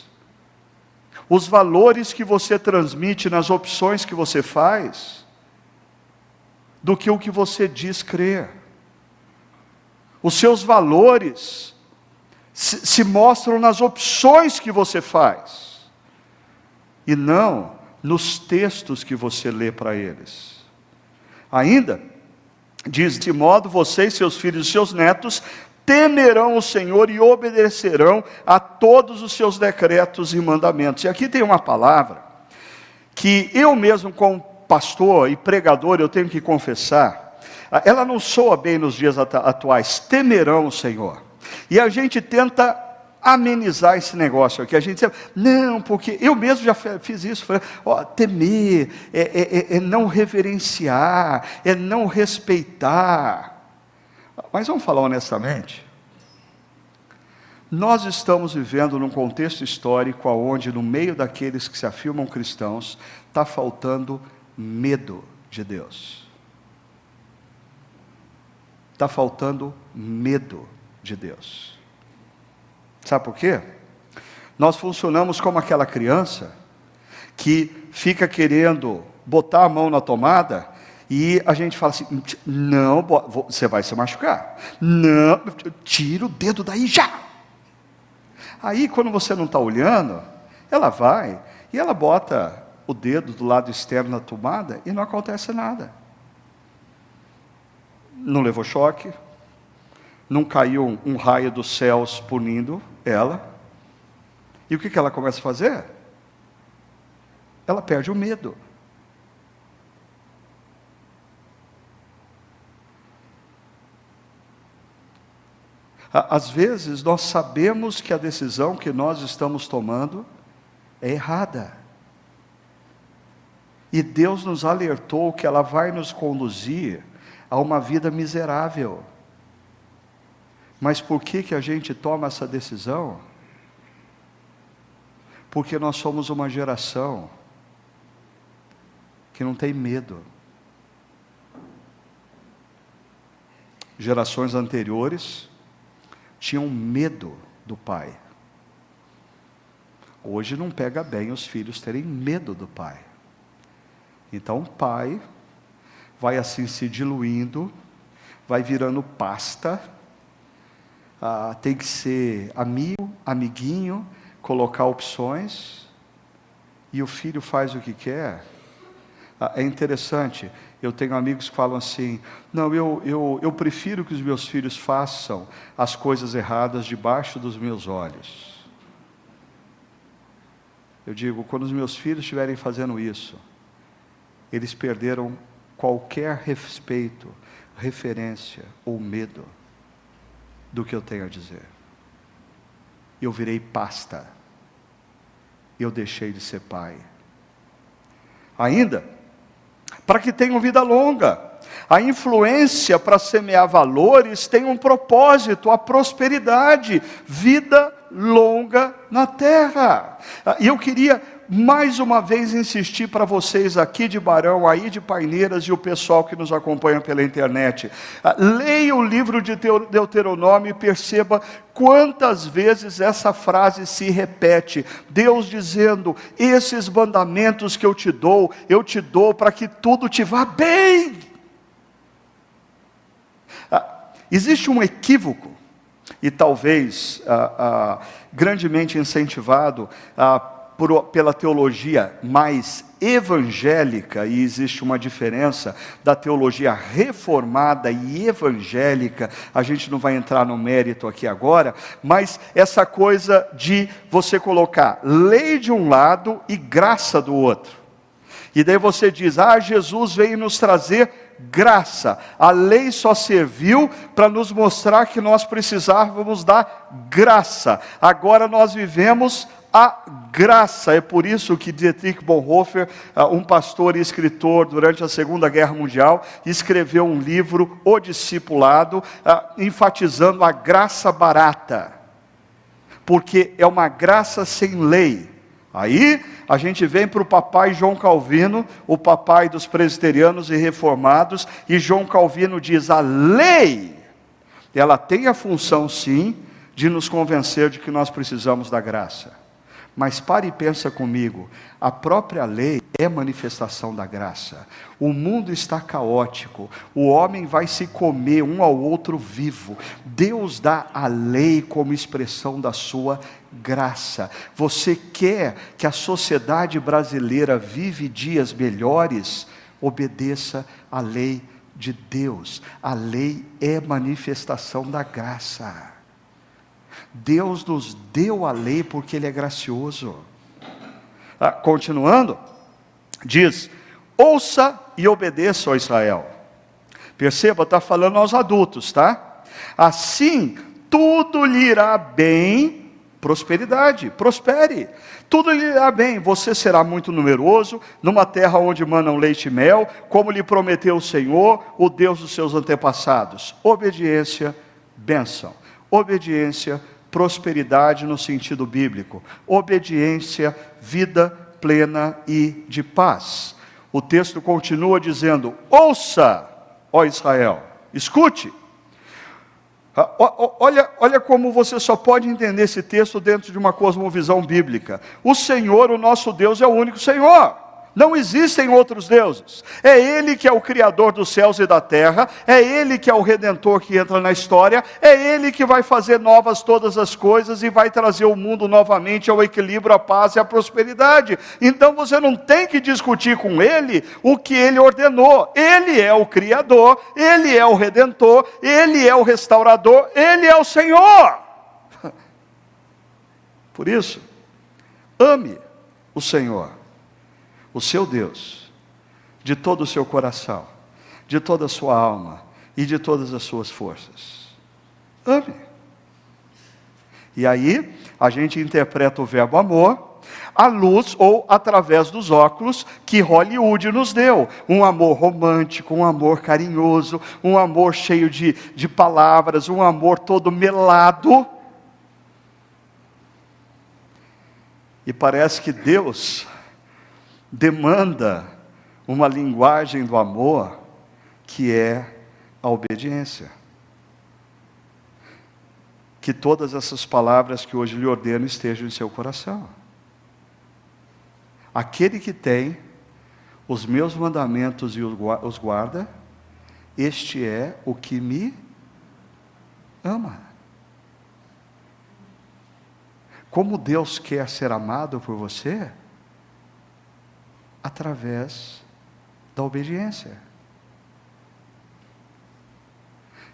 os valores que você transmite nas opções que você faz, do que o que você diz crer. Os seus valores se, se mostram nas opções que você faz, e não nos textos que você lê para eles. Ainda, diz de modo, vocês, seus filhos e seus netos temerão o Senhor e obedecerão a todos os seus decretos e mandamentos. E aqui tem uma palavra que eu mesmo, como pastor e pregador, eu tenho que confessar, ela não soa bem nos dias atuais, temerão o Senhor. E a gente tenta amenizar esse negócio aqui. A gente diz, não, porque eu mesmo já fiz isso. Falei, ó, temer é, é, é, é não reverenciar, é não respeitar. Mas vamos falar honestamente. Nós estamos vivendo num contexto histórico onde, no meio daqueles que se afirmam cristãos, está faltando medo de Deus. Está faltando medo de Deus. Sabe por quê? Nós funcionamos como aquela criança que fica querendo botar a mão na tomada e a gente fala assim: não, você vai se machucar. Não, tira o dedo daí já. Aí, quando você não está olhando, ela vai e ela bota o dedo do lado externo da tomada e não acontece nada. Não levou choque, não caiu um, raio dos céus punindo ela. E o que, que ela começa a fazer? Ela perde o medo. Às vezes nós sabemos que a decisão que nós estamos tomando é errada. E Deus nos alertou que ela vai nos conduzir a uma vida miserável. Mas por que, que a gente toma essa decisão? Porque nós somos uma geração que não tem medo. Gerações anteriores tinham medo do pai. Hoje não pega bem os filhos terem medo do pai. Então o pai vai assim se diluindo, vai virando pasta, ah, tem que ser amigo, amiguinho, colocar opções, e o filho faz o que quer. Ah, é interessante, eu tenho amigos que falam assim: não, eu, eu, eu prefiro que os meus filhos façam as coisas erradas debaixo dos meus olhos. Eu digo: quando os meus filhos estiverem fazendo isso, eles perderam qualquer respeito, referência ou medo do que eu tenho a dizer. Eu virei pasta. Eu deixei de ser pai. Ainda, para que tenham vida longa. A influência para semear valores tem um propósito, a prosperidade, vida longa na terra. E eu queria mais uma vez insistir para vocês aqui de Barão, aí de Paineiras e o pessoal que nos acompanha pela internet. Ah, leia o livro de Deuteronômio e perceba quantas vezes essa frase se repete. Deus dizendo: Esses mandamentos que eu te dou, eu te dou para que tudo te vá bem. Ah, existe um equívoco e talvez ah, ah, grandemente incentivado ah, por, pela teologia mais evangélica, e existe uma diferença da teologia reformada e evangélica, a gente não vai entrar no mérito aqui agora, mas essa coisa de você colocar lei de um lado e graça do outro. E daí você diz: Ah, Jesus veio nos trazer graça. A lei só serviu para nos mostrar que nós precisávamos da graça. Agora nós vivemos a graça. É por isso que Dietrich Bonhoeffer, ah, um pastor e escritor durante a Segunda Guerra Mundial, escreveu um livro, O Discipulado, ah, enfatizando a graça barata. Porque é uma graça sem lei. Aí a gente vem para o papai João Calvino, o papai dos presbiterianos e reformados, e João Calvino diz: a lei, ela tem a função sim de nos convencer de que nós precisamos da graça. Mas pare e pensa comigo, a própria lei é manifestação da graça. O mundo está caótico, o homem vai se comer um ao outro vivo. Deus dá a lei como expressão da sua graça. Você quer que a sociedade brasileira vive dias melhores? Obedeça à lei de Deus. A lei é manifestação da graça. Deus nos deu a lei porque Ele é gracioso. Ah, continuando, diz: ouça e obedeça, ó Israel. Perceba, está falando aos adultos, tá? Assim, tudo lhe irá bem, prosperidade, prospere. Tudo lhe irá bem, você será muito numeroso, numa terra onde manam leite e mel, como lhe prometeu o Senhor, o Deus dos seus antepassados. Obediência, bênção. Obediência, prosperidade no sentido bíblico, obediência, vida plena e de paz. O texto continua dizendo: Ouça, ó Israel, escute. Ah, olha, olha como você só pode entender esse texto dentro de uma cosmovisão bíblica. O Senhor, o nosso Deus, é o único Senhor. Não existem outros deuses. É Ele que é o Criador dos céus e da terra, é Ele que é o Redentor que entra na história, é Ele que vai fazer novas todas as coisas e vai trazer o mundo novamente ao equilíbrio, à paz e à prosperidade. Então você não tem que discutir com Ele o que Ele ordenou. Ele é o Criador, Ele é o Redentor, Ele é o Restaurador, Ele é o Senhor. Por isso, ame o Senhor o seu Deus, de todo o seu coração, de toda a sua alma e de todas as suas forças. Ame. E aí, a gente interpreta o verbo amor à luz ou através dos óculos que Hollywood nos deu. Um amor romântico, um amor carinhoso, um amor cheio de, de palavras, um amor todo melado. E parece que Deus demanda uma linguagem do amor que é a obediência. Que todas essas palavras que hoje lhe ordeno estejam em seu coração. Aquele que tem os meus mandamentos e os guarda, este é o que me ama. Como Deus quer ser amado por você, através da obediência.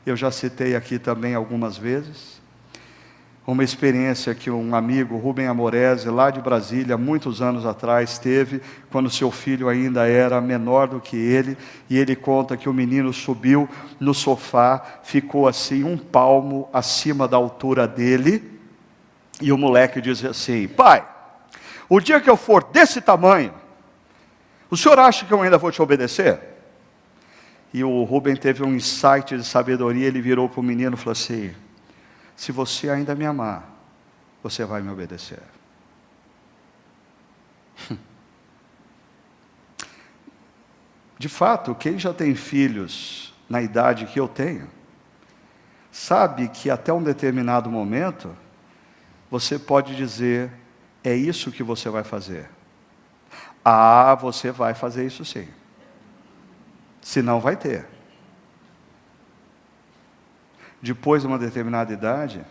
Eu já citei aqui também algumas vezes uma experiência que um amigo, Rubem Amorese, lá de Brasília, muitos anos atrás, teve, quando seu filho ainda era menor do que ele, e ele conta que o menino subiu no sofá, ficou assim, um palmo acima da altura dele, e o moleque dizia assim: Pai, o dia que eu for desse tamanho, o senhor acha que eu ainda vou te obedecer? E o Rubem teve um insight de sabedoria, ele virou para o menino e falou assim: Se você ainda me amar, você vai me obedecer. De fato, quem já tem filhos na idade que eu tenho, sabe que até um determinado momento, você pode dizer: é isso que você vai fazer. Ah, você vai fazer isso sim. Se não, vai ter. Depois de uma determinada idade,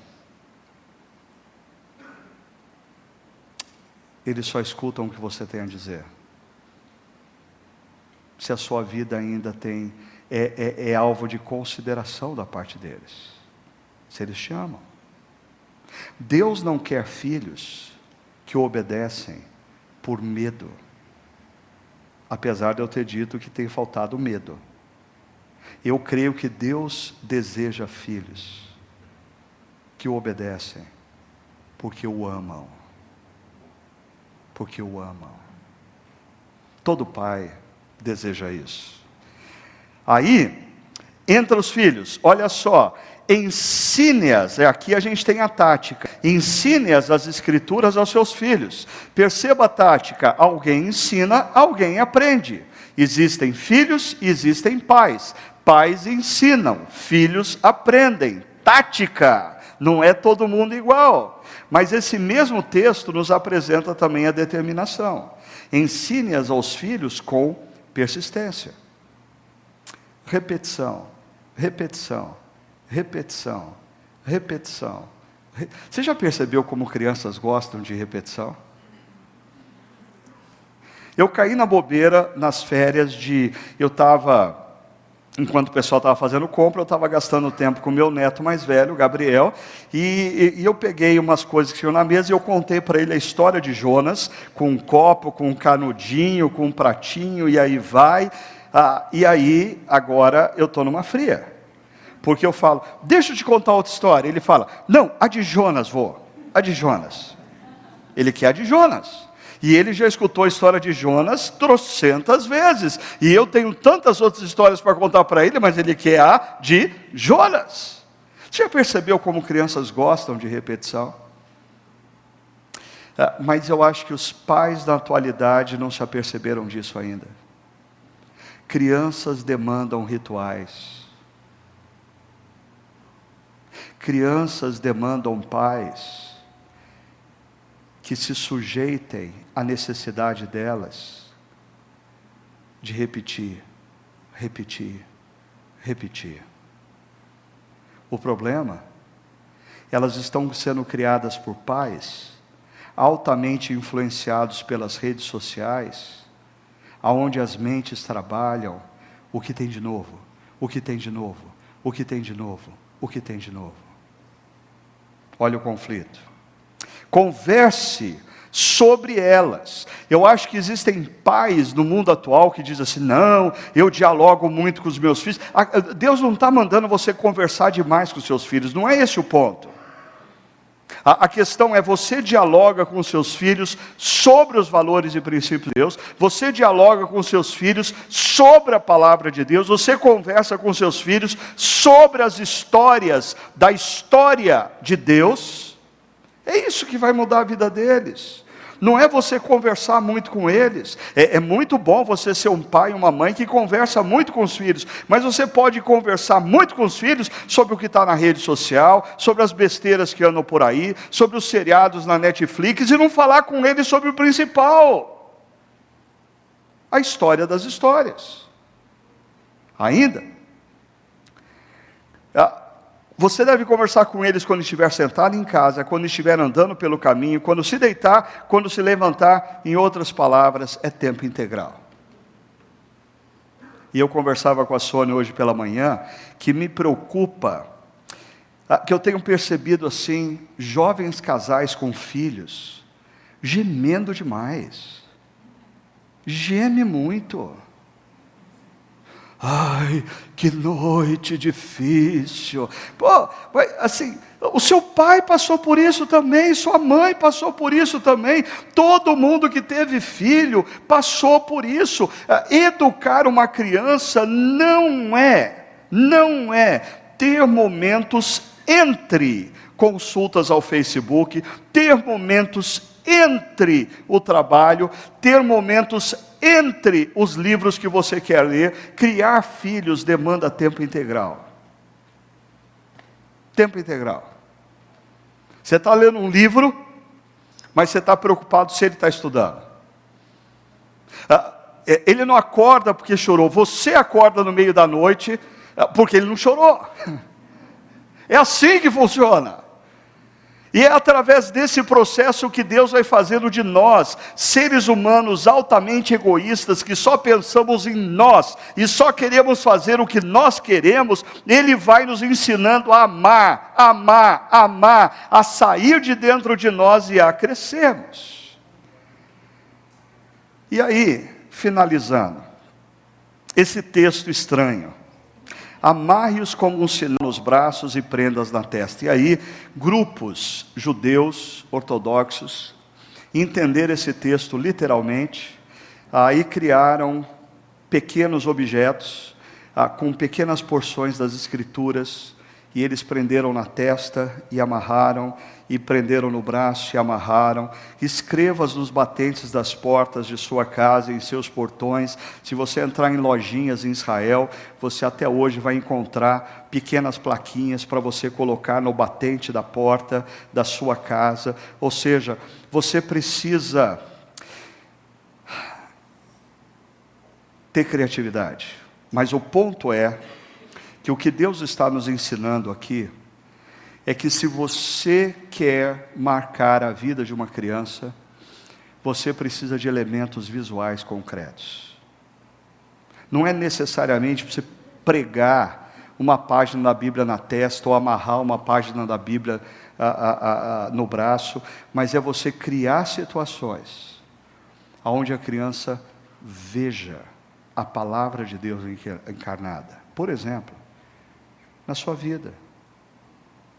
eles só escutam o que você tem a dizer. Se a sua vida ainda tem é, é, é alvo de consideração da parte deles, se eles te amam. Deus não quer filhos que obedecem por medo, apesar de eu ter dito que tem faltado medo. Eu creio que Deus deseja filhos que o obedecem porque o amam porque o amam. Todo pai deseja isso. Aí, entra os filhos, olha só, ensine-as, é aqui a gente tem a tática, ensine-as as escrituras aos seus filhos. Perceba a tática, alguém ensina, alguém aprende. Existem filhos existem pais. Pais ensinam, filhos aprendem. Tática, não é todo mundo igual. Mas esse mesmo texto nos apresenta também a determinação. Ensine-as aos filhos com persistência. Repetição, repetição, repetição, repetição. Você já percebeu como crianças gostam de repetição? Eu caí na bobeira nas férias de. Eu estava enquanto o pessoal estava fazendo compra, eu estava gastando tempo com meu neto mais velho, Gabriel, e, e, e, eu peguei umas coisas que tinham na mesa e eu contei para ele a história de Jonas, com um copo, com um canudinho, com um pratinho, e aí vai. Ah, e aí, agora, eu estou numa fria. Porque eu falo, deixa eu te contar outra história. Ele fala, não, a de Jonas, vou. A de Jonas. Ele quer a de Jonas. E ele já escutou a história de Jonas trocentas vezes. E eu tenho tantas outras histórias para contar para ele, mas ele quer a de Jonas. Você já percebeu como crianças gostam de repetição? Ah, mas eu acho que os pais da atualidade não se aperceberam disso ainda. Crianças demandam rituais. Crianças demandam pais que se sujeitem à necessidade delas de repetir, repetir, repetir. O problema, elas estão sendo criadas por pais altamente influenciados pelas redes sociais, aonde as mentes trabalham o que tem de novo, o que tem de novo, o que tem de novo, o que tem de novo. Olha o conflito converse sobre elas. Eu acho que existem pais no mundo atual que dizem assim: não, eu dialogo muito com os meus filhos. Deus não está mandando você conversar demais com os seus filhos, não é esse o ponto. A, a questão é: você dialoga com seus filhos sobre os valores e princípios de Deus, você dialoga com seus filhos sobre a palavra de Deus, você conversa com seus filhos sobre as histórias da história de Deus é isso que vai mudar a vida deles. Não é você conversar muito com eles. É, é, muito bom você ser um pai e uma mãe que conversa muito com os filhos. Mas você pode conversar muito com os filhos sobre o que está na rede social, sobre as besteiras que andam por aí, sobre os seriados na Netflix e não falar com eles sobre o principal. A história das histórias. Ainda. Você deve conversar com eles quando estiver sentado em casa, quando estiver andando pelo caminho, quando se deitar, quando se levantar. Em outras palavras, é tempo integral. E eu conversava com a Sônia hoje pela manhã, que me preocupa, ah, que eu tenho percebido assim, jovens casais com filhos, gemendo demais. Geme muito. Ai, que noite difícil. Pô, assim, o seu pai passou por isso também, sua mãe passou por isso também, todo mundo que teve filho passou por isso. É, educar uma criança não é, não é ter momentos entre consultas ao Facebook, ter momentos entre o trabalho, ter momentos entre os livros que você quer ler. Criar filhos demanda tempo integral. Tempo integral. Você está lendo um livro, mas você está preocupado se ele está estudando. Ah, é, ele não acorda porque chorou, você acorda no meio da noite ah, porque ele não chorou. É assim que funciona. E é através desse processo que Deus vai fazendo de nós, seres humanos altamente egoístas, que só pensamos em nós e só queremos fazer o que nós queremos, Ele vai nos ensinando a amar, amar, amar, a sair de dentro de nós e a crescermos. E aí, finalizando, esse texto estranho amarre-os como um sinal nos braços e prendas na testa. E aí, grupos judeus ortodoxos entenderam esse texto literalmente, aí criaram pequenos objetos ah, com pequenas porções das escrituras e eles prenderam na testa e amarraram e prenderam no braço e amarraram. Escreva-as nos batentes das portas de sua casa e em seus portões. Se você entrar em lojinhas em Israel, você até hoje vai encontrar pequenas plaquinhas para você colocar no batente da porta da sua casa. Ou seja, você precisa ter criatividade. Mas o ponto é que o que Deus está nos ensinando aqui é que se você quer marcar a vida de uma criança, você precisa de elementos visuais concretos. Não é necessariamente você pregar uma página da Bíblia na testa ou amarrar uma página da Bíblia a, a, a, no braço, mas é você criar situações onde a criança veja a palavra de Deus encarnada. Por exemplo, na sua vida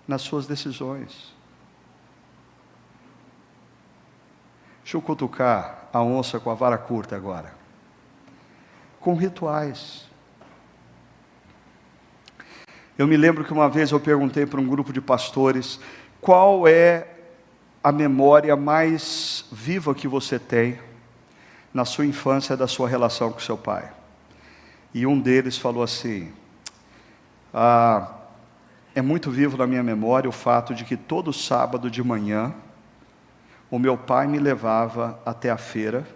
nas suas decisões. Deixa eu cutucar a onça com a vara curta agora. Com rituais. Eu me lembro que uma vez eu perguntei para um grupo de pastores qual é a memória mais viva que você tem na sua infância da sua relação com seu pai. E um deles falou assim: ah, é muito vivo na minha memória o fato de que todo sábado de manhã, o meu pai me levava até a feira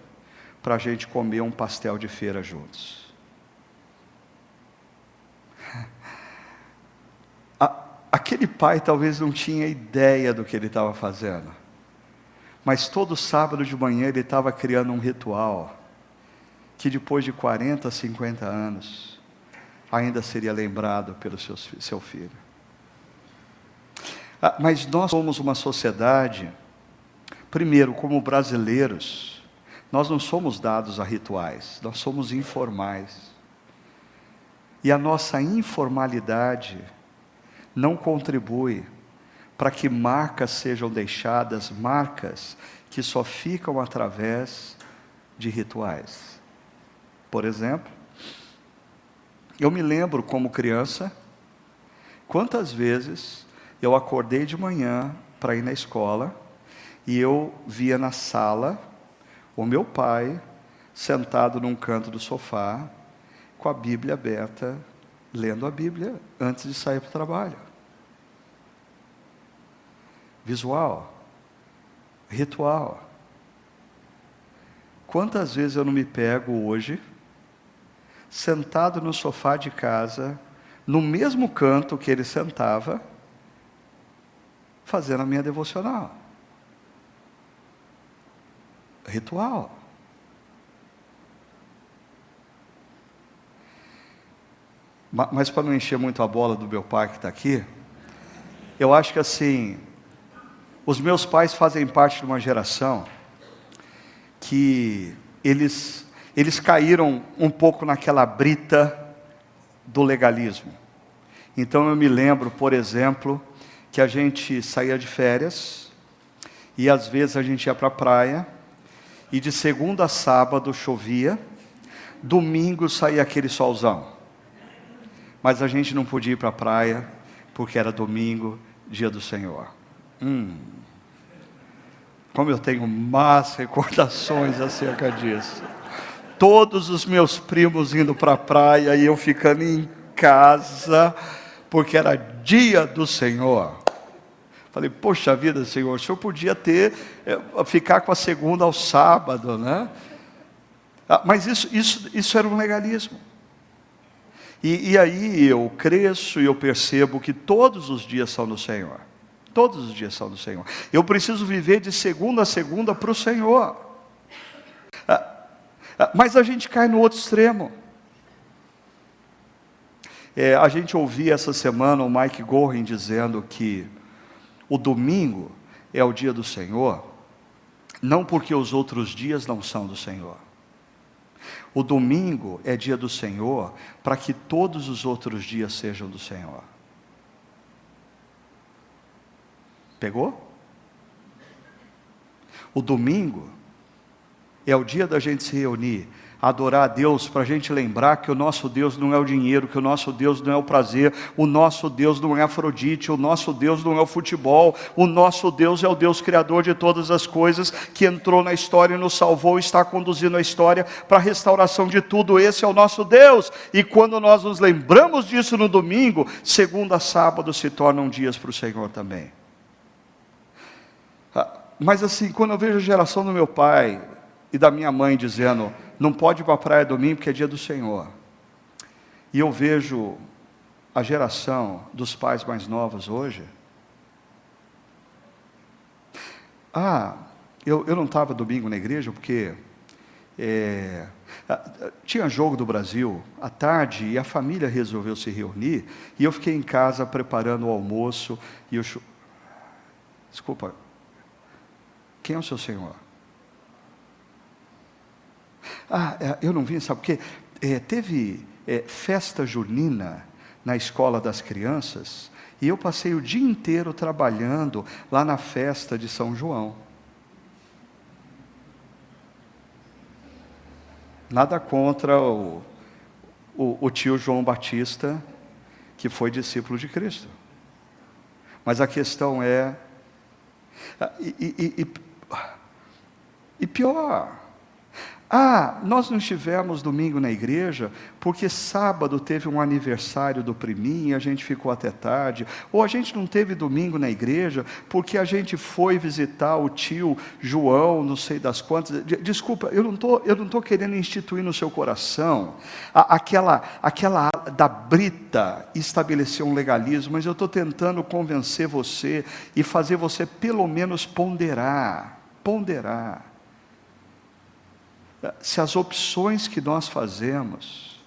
para a gente comer um pastel de feira juntos. Aquele pai talvez não tinha ideia do que ele estava fazendo, mas todo sábado de manhã ele estava criando um ritual que depois de 40, 50 anos ainda seria lembrado pelo seu, seu filho. Ah, mas nós somos uma sociedade, primeiro, como brasileiros, nós não somos dados a rituais, nós somos informais. E a nossa informalidade não contribui para que marcas sejam deixadas, marcas que só ficam através de rituais. Por exemplo, eu me lembro como criança, quantas vezes eu acordei de manhã para ir na escola e eu via na sala o meu pai sentado num canto do sofá com a Bíblia aberta, lendo a Bíblia antes de sair para o trabalho. Visual, ritual. Quantas vezes eu não me pego hoje sentado no sofá de casa, no mesmo canto que ele sentava, fazendo a minha devocional. Ritual. Mas para não encher muito a bola do meu pai que está aqui, eu acho que assim, os meus pais fazem parte de uma geração que eles, eles caíram um pouco naquela brita do legalismo. Então eu me lembro, por exemplo, que a gente saía de férias e às vezes a gente ia para a praia e de segunda a sábado chovia, domingo saía aquele solzão. Mas a gente não podia ir para a praia porque era domingo, dia do Senhor. Hum. Como eu tenho más recordações acerca disso. Todos os meus primos indo para a praia e eu ficando em casa, porque era dia do Senhor. Falei, poxa vida, Senhor, o Senhor podia ter, é, ficar com a segunda ao sábado, né? Ah, mas isso, isso, isso era um legalismo. E, e aí eu cresço e eu percebo que todos os dias são do Senhor. Todos os dias são do Senhor. Eu preciso viver de segunda a segunda para o Senhor. Ah, ah, mas a gente cai no outro extremo. É, a gente ouvia essa semana o Mike Gorin dizendo que o domingo é o dia do Senhor, não porque os outros dias não são do Senhor. O domingo é dia do Senhor para que todos os outros dias sejam do Senhor. Pegou? O domingo é o dia da gente se reunir adorar a Deus, para a gente lembrar que o nosso Deus não é o dinheiro, que o nosso Deus não é o prazer, o nosso Deus não é Afrodite, o nosso Deus não é o futebol, o nosso Deus é o Deus Criador de todas as coisas, que entrou na história e nos salvou, está conduzindo a história para a restauração de tudo. Esse é o nosso Deus, e quando nós nos lembramos disso no domingo, segunda sábado se tornam dias para o Senhor também. Ah, mas assim, quando eu vejo a geração do meu pai e da minha mãe dizendo, não pode ir para a praia domingo porque é dia do Senhor. E eu vejo a geração dos pais mais novos hoje. Ah, eu, eu não estava domingo na igreja porque é, tinha jogo do Brasil à tarde e a família resolveu se reunir e eu fiquei em casa preparando o almoço e eu. Desculpa, quem é o seu Senhor? Ah, é, eu não vim, sabe por quê? É, teve é, festa junina na escola das crianças e eu passei o dia inteiro trabalhando lá na festa de São João. Nada contra o, o, o tio João Batista, que foi discípulo de Cristo. Mas a questão é. Ah, e, e, e, e pior, ah, nós não estivemos domingo na igreja porque sábado teve um aniversário do priminho e a gente ficou até tarde. Ou a gente não teve domingo na igreja porque a gente foi visitar o tio João, não sei das quantas. Desculpa, eu não tô, eu não estou querendo instituir no seu coração aquela, aquela da brita estabelecer um legalismo, mas eu estou tentando convencer você e fazer você pelo menos ponderar, ponderar se as opções que nós fazemos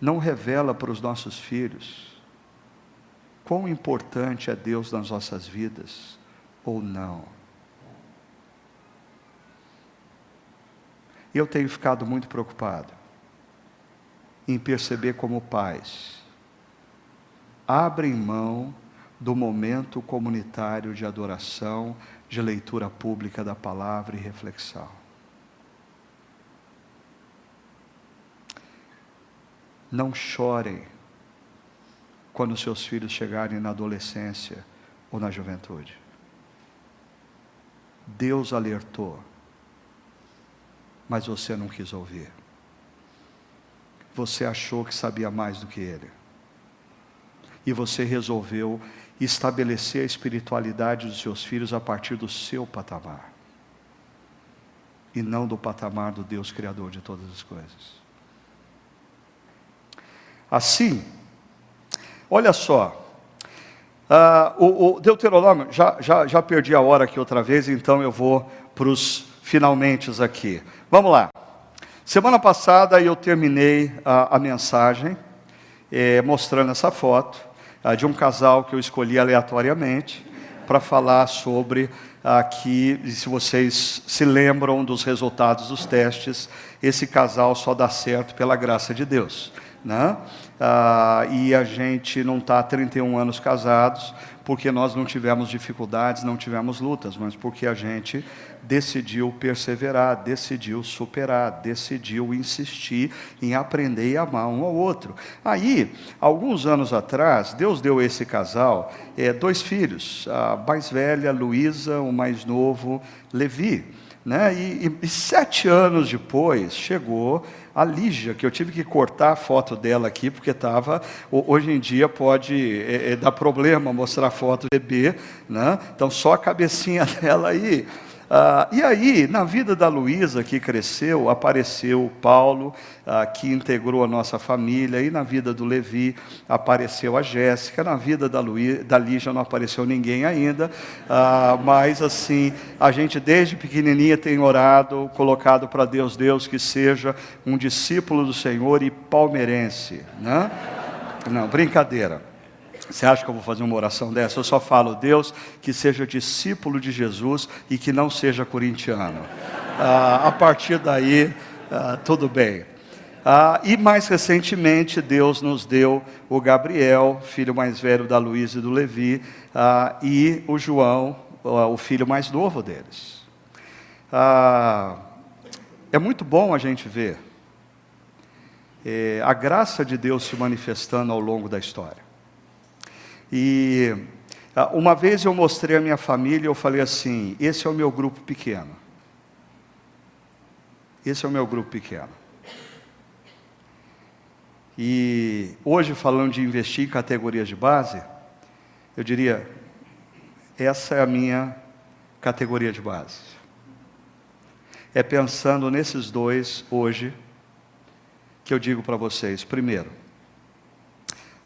não revela para os nossos filhos quão importante é Deus nas nossas vidas ou não. Eu tenho ficado muito preocupado em perceber como pais abrem mão do momento comunitário de adoração, de leitura pública da palavra e reflexão. Não chorem quando seus filhos chegarem na adolescência ou na juventude. Deus alertou, mas você não quis ouvir. Você achou que sabia mais do que ele. E você resolveu estabelecer a espiritualidade dos seus filhos a partir do seu patamar. E não do patamar do Deus Criador de todas as coisas. Assim, olha só, uh, o, o, Deuteronômio, já, já, já perdi a hora aqui outra vez, então eu vou para os finalmente aqui. Vamos lá. Semana passada eu terminei a, a mensagem eh, mostrando essa foto uh, de um casal que eu escolhi aleatoriamente para falar sobre aqui, se vocês se lembram dos resultados dos testes, esse casal só dá certo pela graça de Deus. Né? Ah, e a gente não está há 31 anos casados porque nós não tivemos dificuldades, não tivemos lutas, mas porque a gente decidiu perseverar, decidiu superar, decidiu insistir em aprender e amar um ao outro. Aí, alguns anos atrás, Deus deu a esse casal é, dois filhos, a mais velha, Luísa, o mais novo, Levi. Né? E, e, e, sete anos depois chegou a Lígia, que eu tive que cortar a foto dela aqui, porque estava. Hoje em dia pode é, é, dar problema mostrar foto do bebê, né? então só a cabecinha dela aí. Ah, e aí, na vida da Luísa, que cresceu, apareceu o Paulo, ah, que integrou a nossa família, e na vida do Levi apareceu a Jéssica, na vida da, Luí, da Lígia não apareceu ninguém ainda, ah, mas assim, a gente desde pequenininha tem orado, colocado para Deus, Deus que seja um discípulo do Senhor e palmeirense, né? Não, brincadeira. Você acha que eu vou fazer uma oração dessa? Eu só falo, Deus, que seja discípulo de Jesus e que não seja corintiano. Ah, a partir daí, ah, tudo bem. Ah, e mais recentemente, Deus nos deu o Gabriel, filho mais velho da Luísa e do Levi, ah, e o João, o filho mais novo deles. Ah, é muito bom a gente ver é, a graça de Deus se manifestando ao longo da história. E ah, uma vez eu mostrei a minha família, eu falei assim: esse é o meu grupo pequeno. Esse é o meu grupo pequeno. E hoje, falando de investir em categorias de base, eu diria: essa é a minha categoria de base. É pensando nesses dois hoje que eu digo para vocês: primeiro,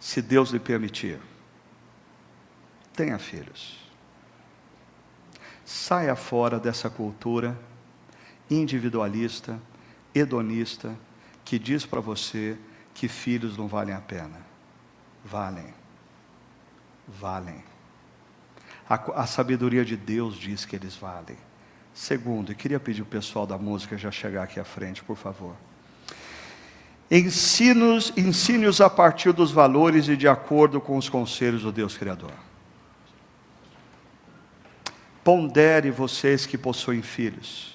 se Deus lhe permitir, tenha filhos. Saia fora dessa cultura individualista, hedonista, que diz para você que filhos não valem a pena. Valem. Valem. A, a, sabedoria de Deus diz que eles valem. Segundo, e queria pedir o pessoal da música já chegar aqui à frente, por favor. Ensine-os a partir dos valores e de acordo com os conselhos do Deus Criador. Pondere vocês que possuem filhos.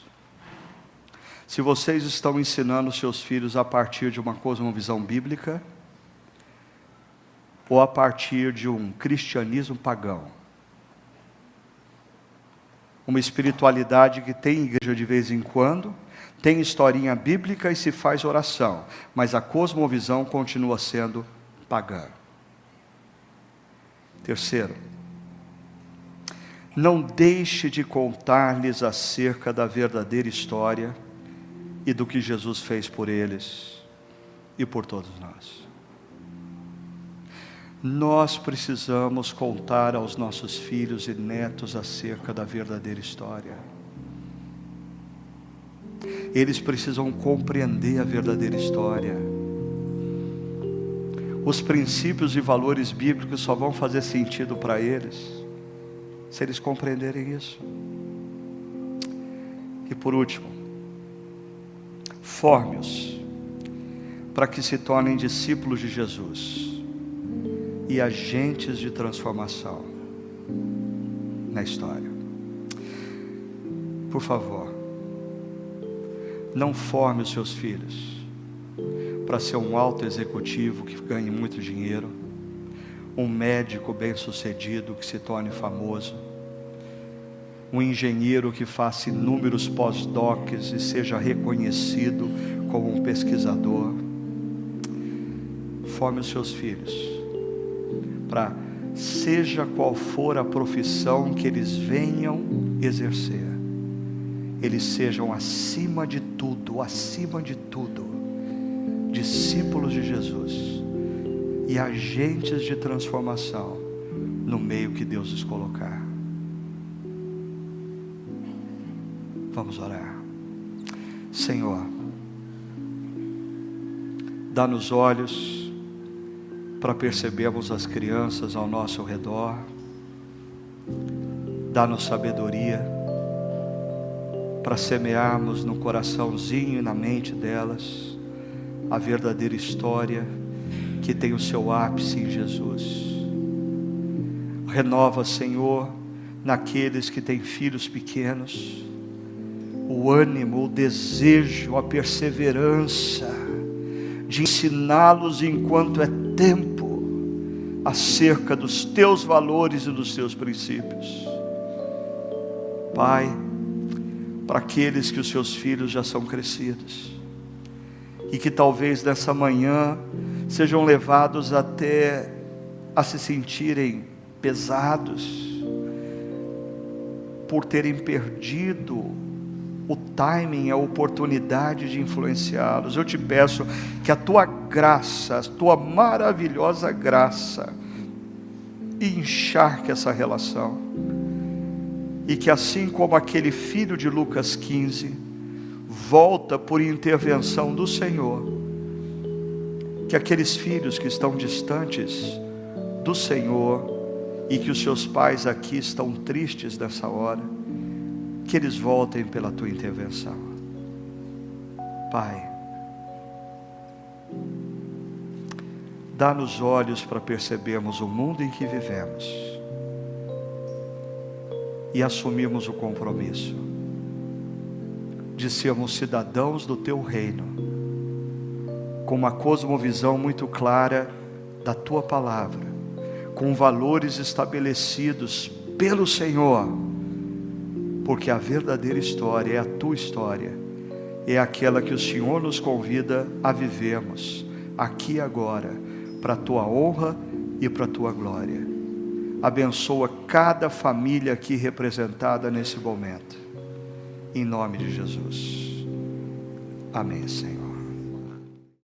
Se vocês estão ensinando seus filhos a partir de uma cosmovisão bíblica, ou a partir de um cristianismo pagão, uma espiritualidade que tem igreja de vez em quando, tem historinha bíblica e se faz oração, mas a cosmovisão continua sendo pagã. Terceiro, não deixe de contar-lhes acerca da verdadeira história e do que Jesus fez por eles e por todos nós. Nós precisamos contar aos nossos filhos e netos acerca da verdadeira história. Eles precisam compreender a verdadeira história. Os princípios e valores bíblicos só vão fazer sentido para eles se eles compreenderem isso. E por último, forme-os para que se tornem discípulos de Jesus e agentes de transformação na história. Por favor, não forme os seus filhos para ser um alto executivo que ganhe muito dinheiro um médico bem-sucedido que se torne famoso, um engenheiro que faça inúmeros pós-docs e seja reconhecido como um pesquisador. Forme os seus filhos para, seja qual for a profissão que eles venham exercer, eles sejam acima de tudo, acima de tudo, discípulos de Jesus e agentes de transformação no meio que Deus os colocar. Vamos orar. Senhor, dá-nos olhos para percebermos as crianças ao nosso redor, dá-nos sabedoria para semearmos no coraçãozinho e na mente delas a verdadeira história que tem o seu ápice em Jesus. Renova, Senhor, naqueles que têm filhos pequenos, o ânimo, o desejo, a perseverança de ensiná-los enquanto é tempo acerca dos teus valores e dos teus princípios. Pai, para aqueles que os seus filhos já são crescidos e que talvez nessa manhã sejam levados até a se sentirem pesados por terem perdido o timing, a oportunidade de influenciá-los. Eu te peço que a tua graça, a tua maravilhosa graça, encharque essa relação. E que assim como aquele filho de Lucas 15 volta por intervenção do Senhor, que aqueles filhos que estão distantes do Senhor e que os seus pais aqui estão tristes nessa hora, que eles voltem pela tua intervenção. Pai, dá-nos olhos para percebermos o mundo em que vivemos e assumirmos o compromisso de sermos cidadãos do teu reino, com uma cosmovisão muito clara da tua palavra, com valores estabelecidos pelo Senhor porque a verdadeira história é a tua história, é aquela que o Senhor nos convida a vivermos aqui e agora, para a tua honra e para a tua glória. Abençoa cada família aqui representada nesse momento, em nome de Jesus. Amém, Senhor.